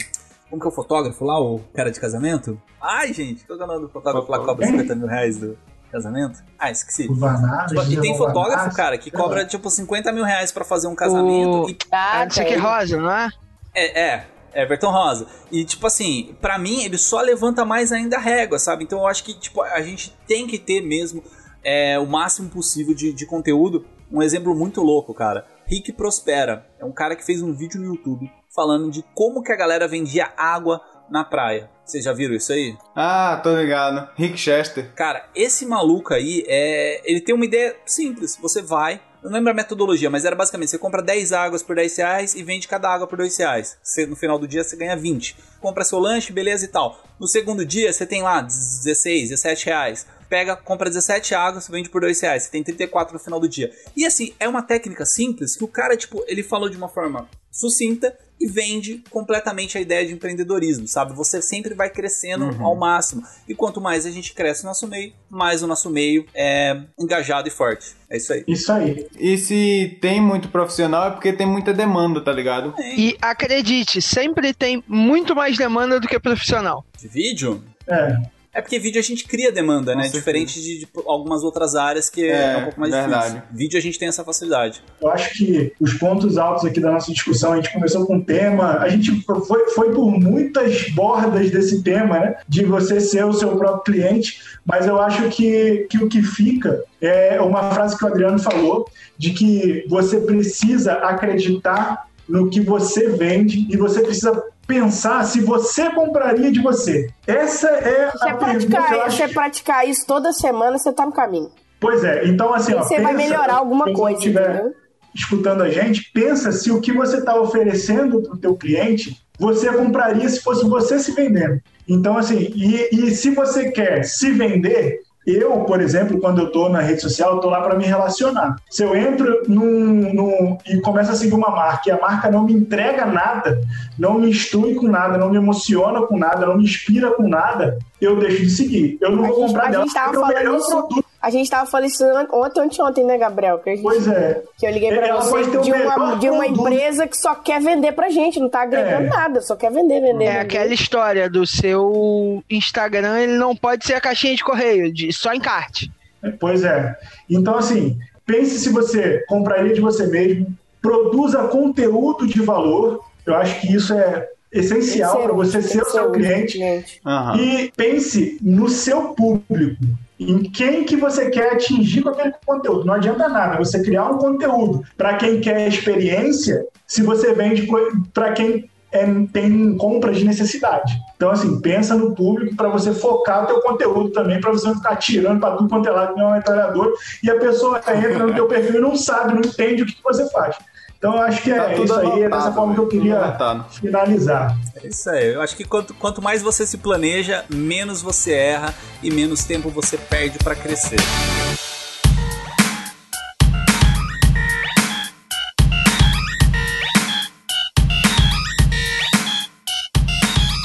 como que é o fotógrafo lá, o cara de casamento? Ai, gente, qual que é o nome do fotógrafo lá que cobra 50 mil reais do casamento? Ah, esqueci. O Vanada, Tipo, e tem Gilberto fotógrafo, cara, que cobra tipo 50 mil reais pra fazer um casamento. O- E Ah, não sei que rosa, não é? é, é, Everton Rosa. E, tipo assim, pra mim, ele só levanta mais ainda a régua, sabe? Então eu acho que, tipo, a gente tem que ter mesmo é, o máximo possível de, de conteúdo. Um exemplo muito louco, cara. Rick Prospera. É um cara que fez um vídeo no YouTube falando de como que a galera vendia água na praia. Vocês já viram isso aí? Ah, tô ligado. Rick Chester. Cara, esse maluco aí, é, ele tem uma ideia simples. Você vai, eu não lembro a metodologia, mas era basicamente, você compra 10 águas por 10 reais e vende cada água por 2 reais. Você, no final do dia você ganha 20. Compra seu lanche, beleza e tal. No segundo dia você tem lá 16, 17 reais. Pega, compra 17 águas, vende por 2 reais. Você tem 34 no final do dia. E assim, é uma técnica simples que o cara, tipo, ele falou de uma forma sucinta e vende completamente a ideia de empreendedorismo, sabe? Você sempre vai crescendo ao máximo. E quanto mais a gente cresce no nosso meio, mais o nosso meio é engajado e forte. É isso aí. Isso aí. E se tem muito profissional é porque tem muita demanda, tá ligado? E acredite, sempre tem muito mais demanda do que profissional. De vídeo? É. É porque vídeo a gente cria demanda, Com né? certeza. Diferente de, de algumas outras áreas que é, É, um pouco mais verdade. difícil. Vídeo a gente tem essa facilidade. Eu acho que os pontos altos aqui da nossa discussão, a gente começou com um tema, a gente foi, foi por muitas bordas desse tema, né? De você ser o seu próprio cliente, mas eu acho que, que o que fica é uma frase que o Adriano falou, de que você precisa acreditar no que você vende e você precisa pensar se você compraria de você. Essa é Se a é pergunta. praticar, se é praticar isso toda semana, você tá no caminho. Pois é, então assim, ó, você vai melhorar alguma coisa, tiver- entendeu? escutando a gente, pensa se o que você está oferecendo para o teu cliente, você compraria se fosse você se vendendo. Então, assim, e, e se você quer se vender, eu, por exemplo, quando eu estou na rede social, eu estou lá para me relacionar. Se eu entro num, num- e começo a seguir uma marca e a marca não me entrega nada, não me instrui com nada, não me emociona com nada, não me inspira com nada, eu deixo de seguir. Eu não A vou gente- comprar dela porque é o melhor produto. A gente tava falando isso ontem ou anteontem, né, Gabriel? Que, a gente, Pois é. que eu liguei pra Ela você de uma, de uma empresa que só quer vender pra gente, não tá agregando É. nada, só quer vender, vender. É vender. aquela história do seu Instagram, ele não pode ser a caixinha de correio, de, só encarte. Pois é. Então, assim, pense se você compraria de você mesmo, produza conteúdo de valor. Eu acho que isso é essencial que para você ser o seu cliente. Aham. E pense no seu público. Em quem que você quer atingir com aquele conteúdo. Não adianta nada você criar um conteúdo para quem quer experiência se você vende para quem é, tem compra de necessidade. Então, assim, pensa no público para você focar o teu conteúdo também, para você não ficar tirando para tudo quanto é lado, não é um e a pessoa entra no teu perfil e não sabe, não entende o que você faz. Então, eu acho que é Tá tudo isso aí, é anotado, dessa forma que eu tudo queria anotado. finalizar. É isso aí. Eu acho que quanto, quanto mais você se planeja, menos você erra e menos tempo você perde pra crescer.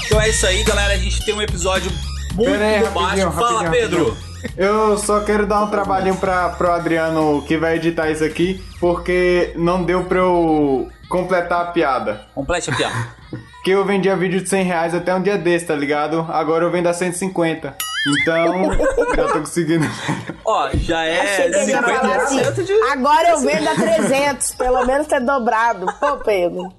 Então é isso aí, galera. A gente tem um episódio muito Pera aí, bombástico. rapidinho, Fala, rapidinho, Pedro. Eu só quero dar um trabalhinho pra, pro Adriano que vai editar isso aqui, porque não deu pra eu completar a piada. Complete a piada. Que eu vendia vídeo de 100 reais até um dia desse, tá ligado? Agora eu vendo a 150. Então, já tô conseguindo. Ó, já Achei é que ele ia falar assim, 50% de. agora eu vendo a 300, pelo menos ter dobrado. Pô, Pedro.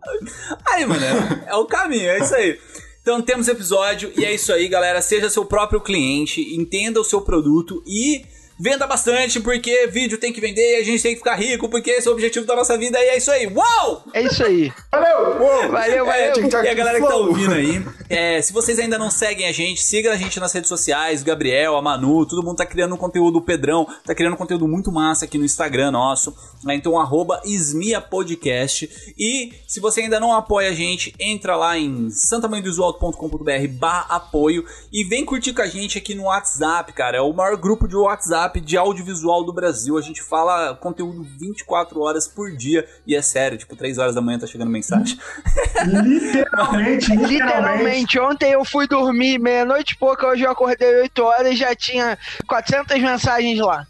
Aí, mano, é, é o caminho, é isso aí. Então temos episódio e é isso aí, galera. Seja seu próprio cliente, entenda o seu produto e Venda bastante, porque vídeo tem que vender, a gente tem que ficar rico, porque esse é o objetivo da nossa vida e é isso aí. Uau! É isso aí. Valeu! Valeu, É, valeu. e a galera que tá ouvindo aí, é, se vocês ainda não seguem a gente, siga a gente nas redes sociais, o Gabriel, a Manu, todo mundo tá criando conteúdo, o Pedrão tá criando conteúdo muito massa aqui no Instagram nosso, né? então arroba Esmia Podcast, e se você ainda não apoia a gente, entra lá em santamanhodosualto.com.br barra apoio e vem curtir com a gente aqui no WhatsApp, cara, é o maior grupo de WhatsApp de audiovisual do Brasil, a gente fala conteúdo 24 horas por dia, e é sério, tipo, 3 horas da manhã tá chegando mensagem. Literalmente, literalmente. Literalmente, ontem eu fui dormir meia-noite e pouca, hoje eu acordei 8 horas e já tinha 400 mensagens lá.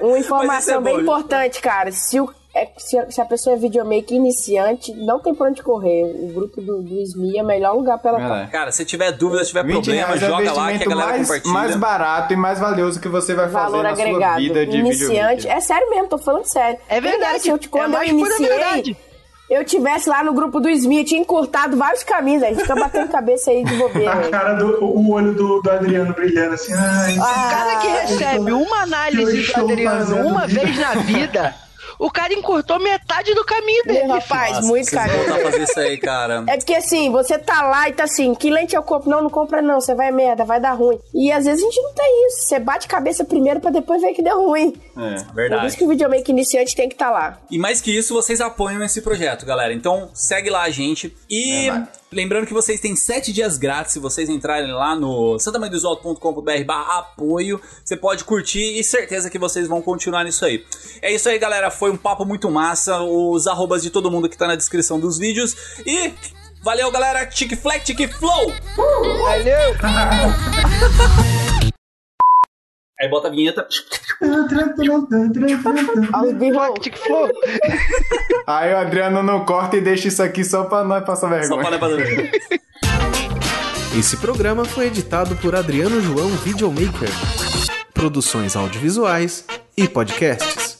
Uma informação é bom, bem importante, cara. Se, o, é, se, a, se a pessoa é videomaker iniciante, não tem pra onde correr. O grupo do, do SMI é o melhor lugar pra ela estar. Verdade. Cara, se tiver dúvida, se tiver 20 problema, reais é joga lá que a galera mais, compartilha. mais barato e mais valioso que você vai fazer Valor na agregado. sua vida de Iniciante. videomaker. É sério mesmo, tô falando sério. É verdade. Se eu, te- É quando eu mais pura iniciei, eu tivesse lá no grupo do SMI, eu tinha encurtado vários caminhos. A gente fica batendo cabeça aí de bobeira. A cara do o olho do, do Adriano brilhando assim. Ai, O cara que Ah, recebe uma análise eu do Adriano uma vida. vez na vida, o cara encurtou metade do caminho dele. Meu rapaz, Nossa, muito vocês carinho. voltar a fazer isso aí, cara. É porque assim, você tá lá e tá assim, que lente eu compro? Não, não compra não, você vai merda, vai dar ruim. E às vezes a gente não tem isso. Você bate cabeça primeiro pra depois ver que deu ruim. É. Por Verdade. isso que o videomaker iniciante tem que estar tá lá. E mais que isso, vocês apoiam esse projeto, galera. Então, segue lá a gente. E Verdade. Lembrando que vocês têm sete dias grátis se vocês entrarem lá no santamanhodosalto.com.br barra apoio. Você pode curtir e certeza que vocês vão continuar nisso aí. É isso aí, galera. Foi um papo muito massa. Os arrobas de todo mundo que tá na descrição dos vídeos. E valeu, galera. Tic Flex, Tic Flow! Valeu! Aí bota a vinheta. Flow. Aí o Adriano não corta e deixa isso aqui só pra nós passar Só vergonha. para fazer. Esse programa foi editado por Adriano João Videomaker. Produções audiovisuais e podcasts.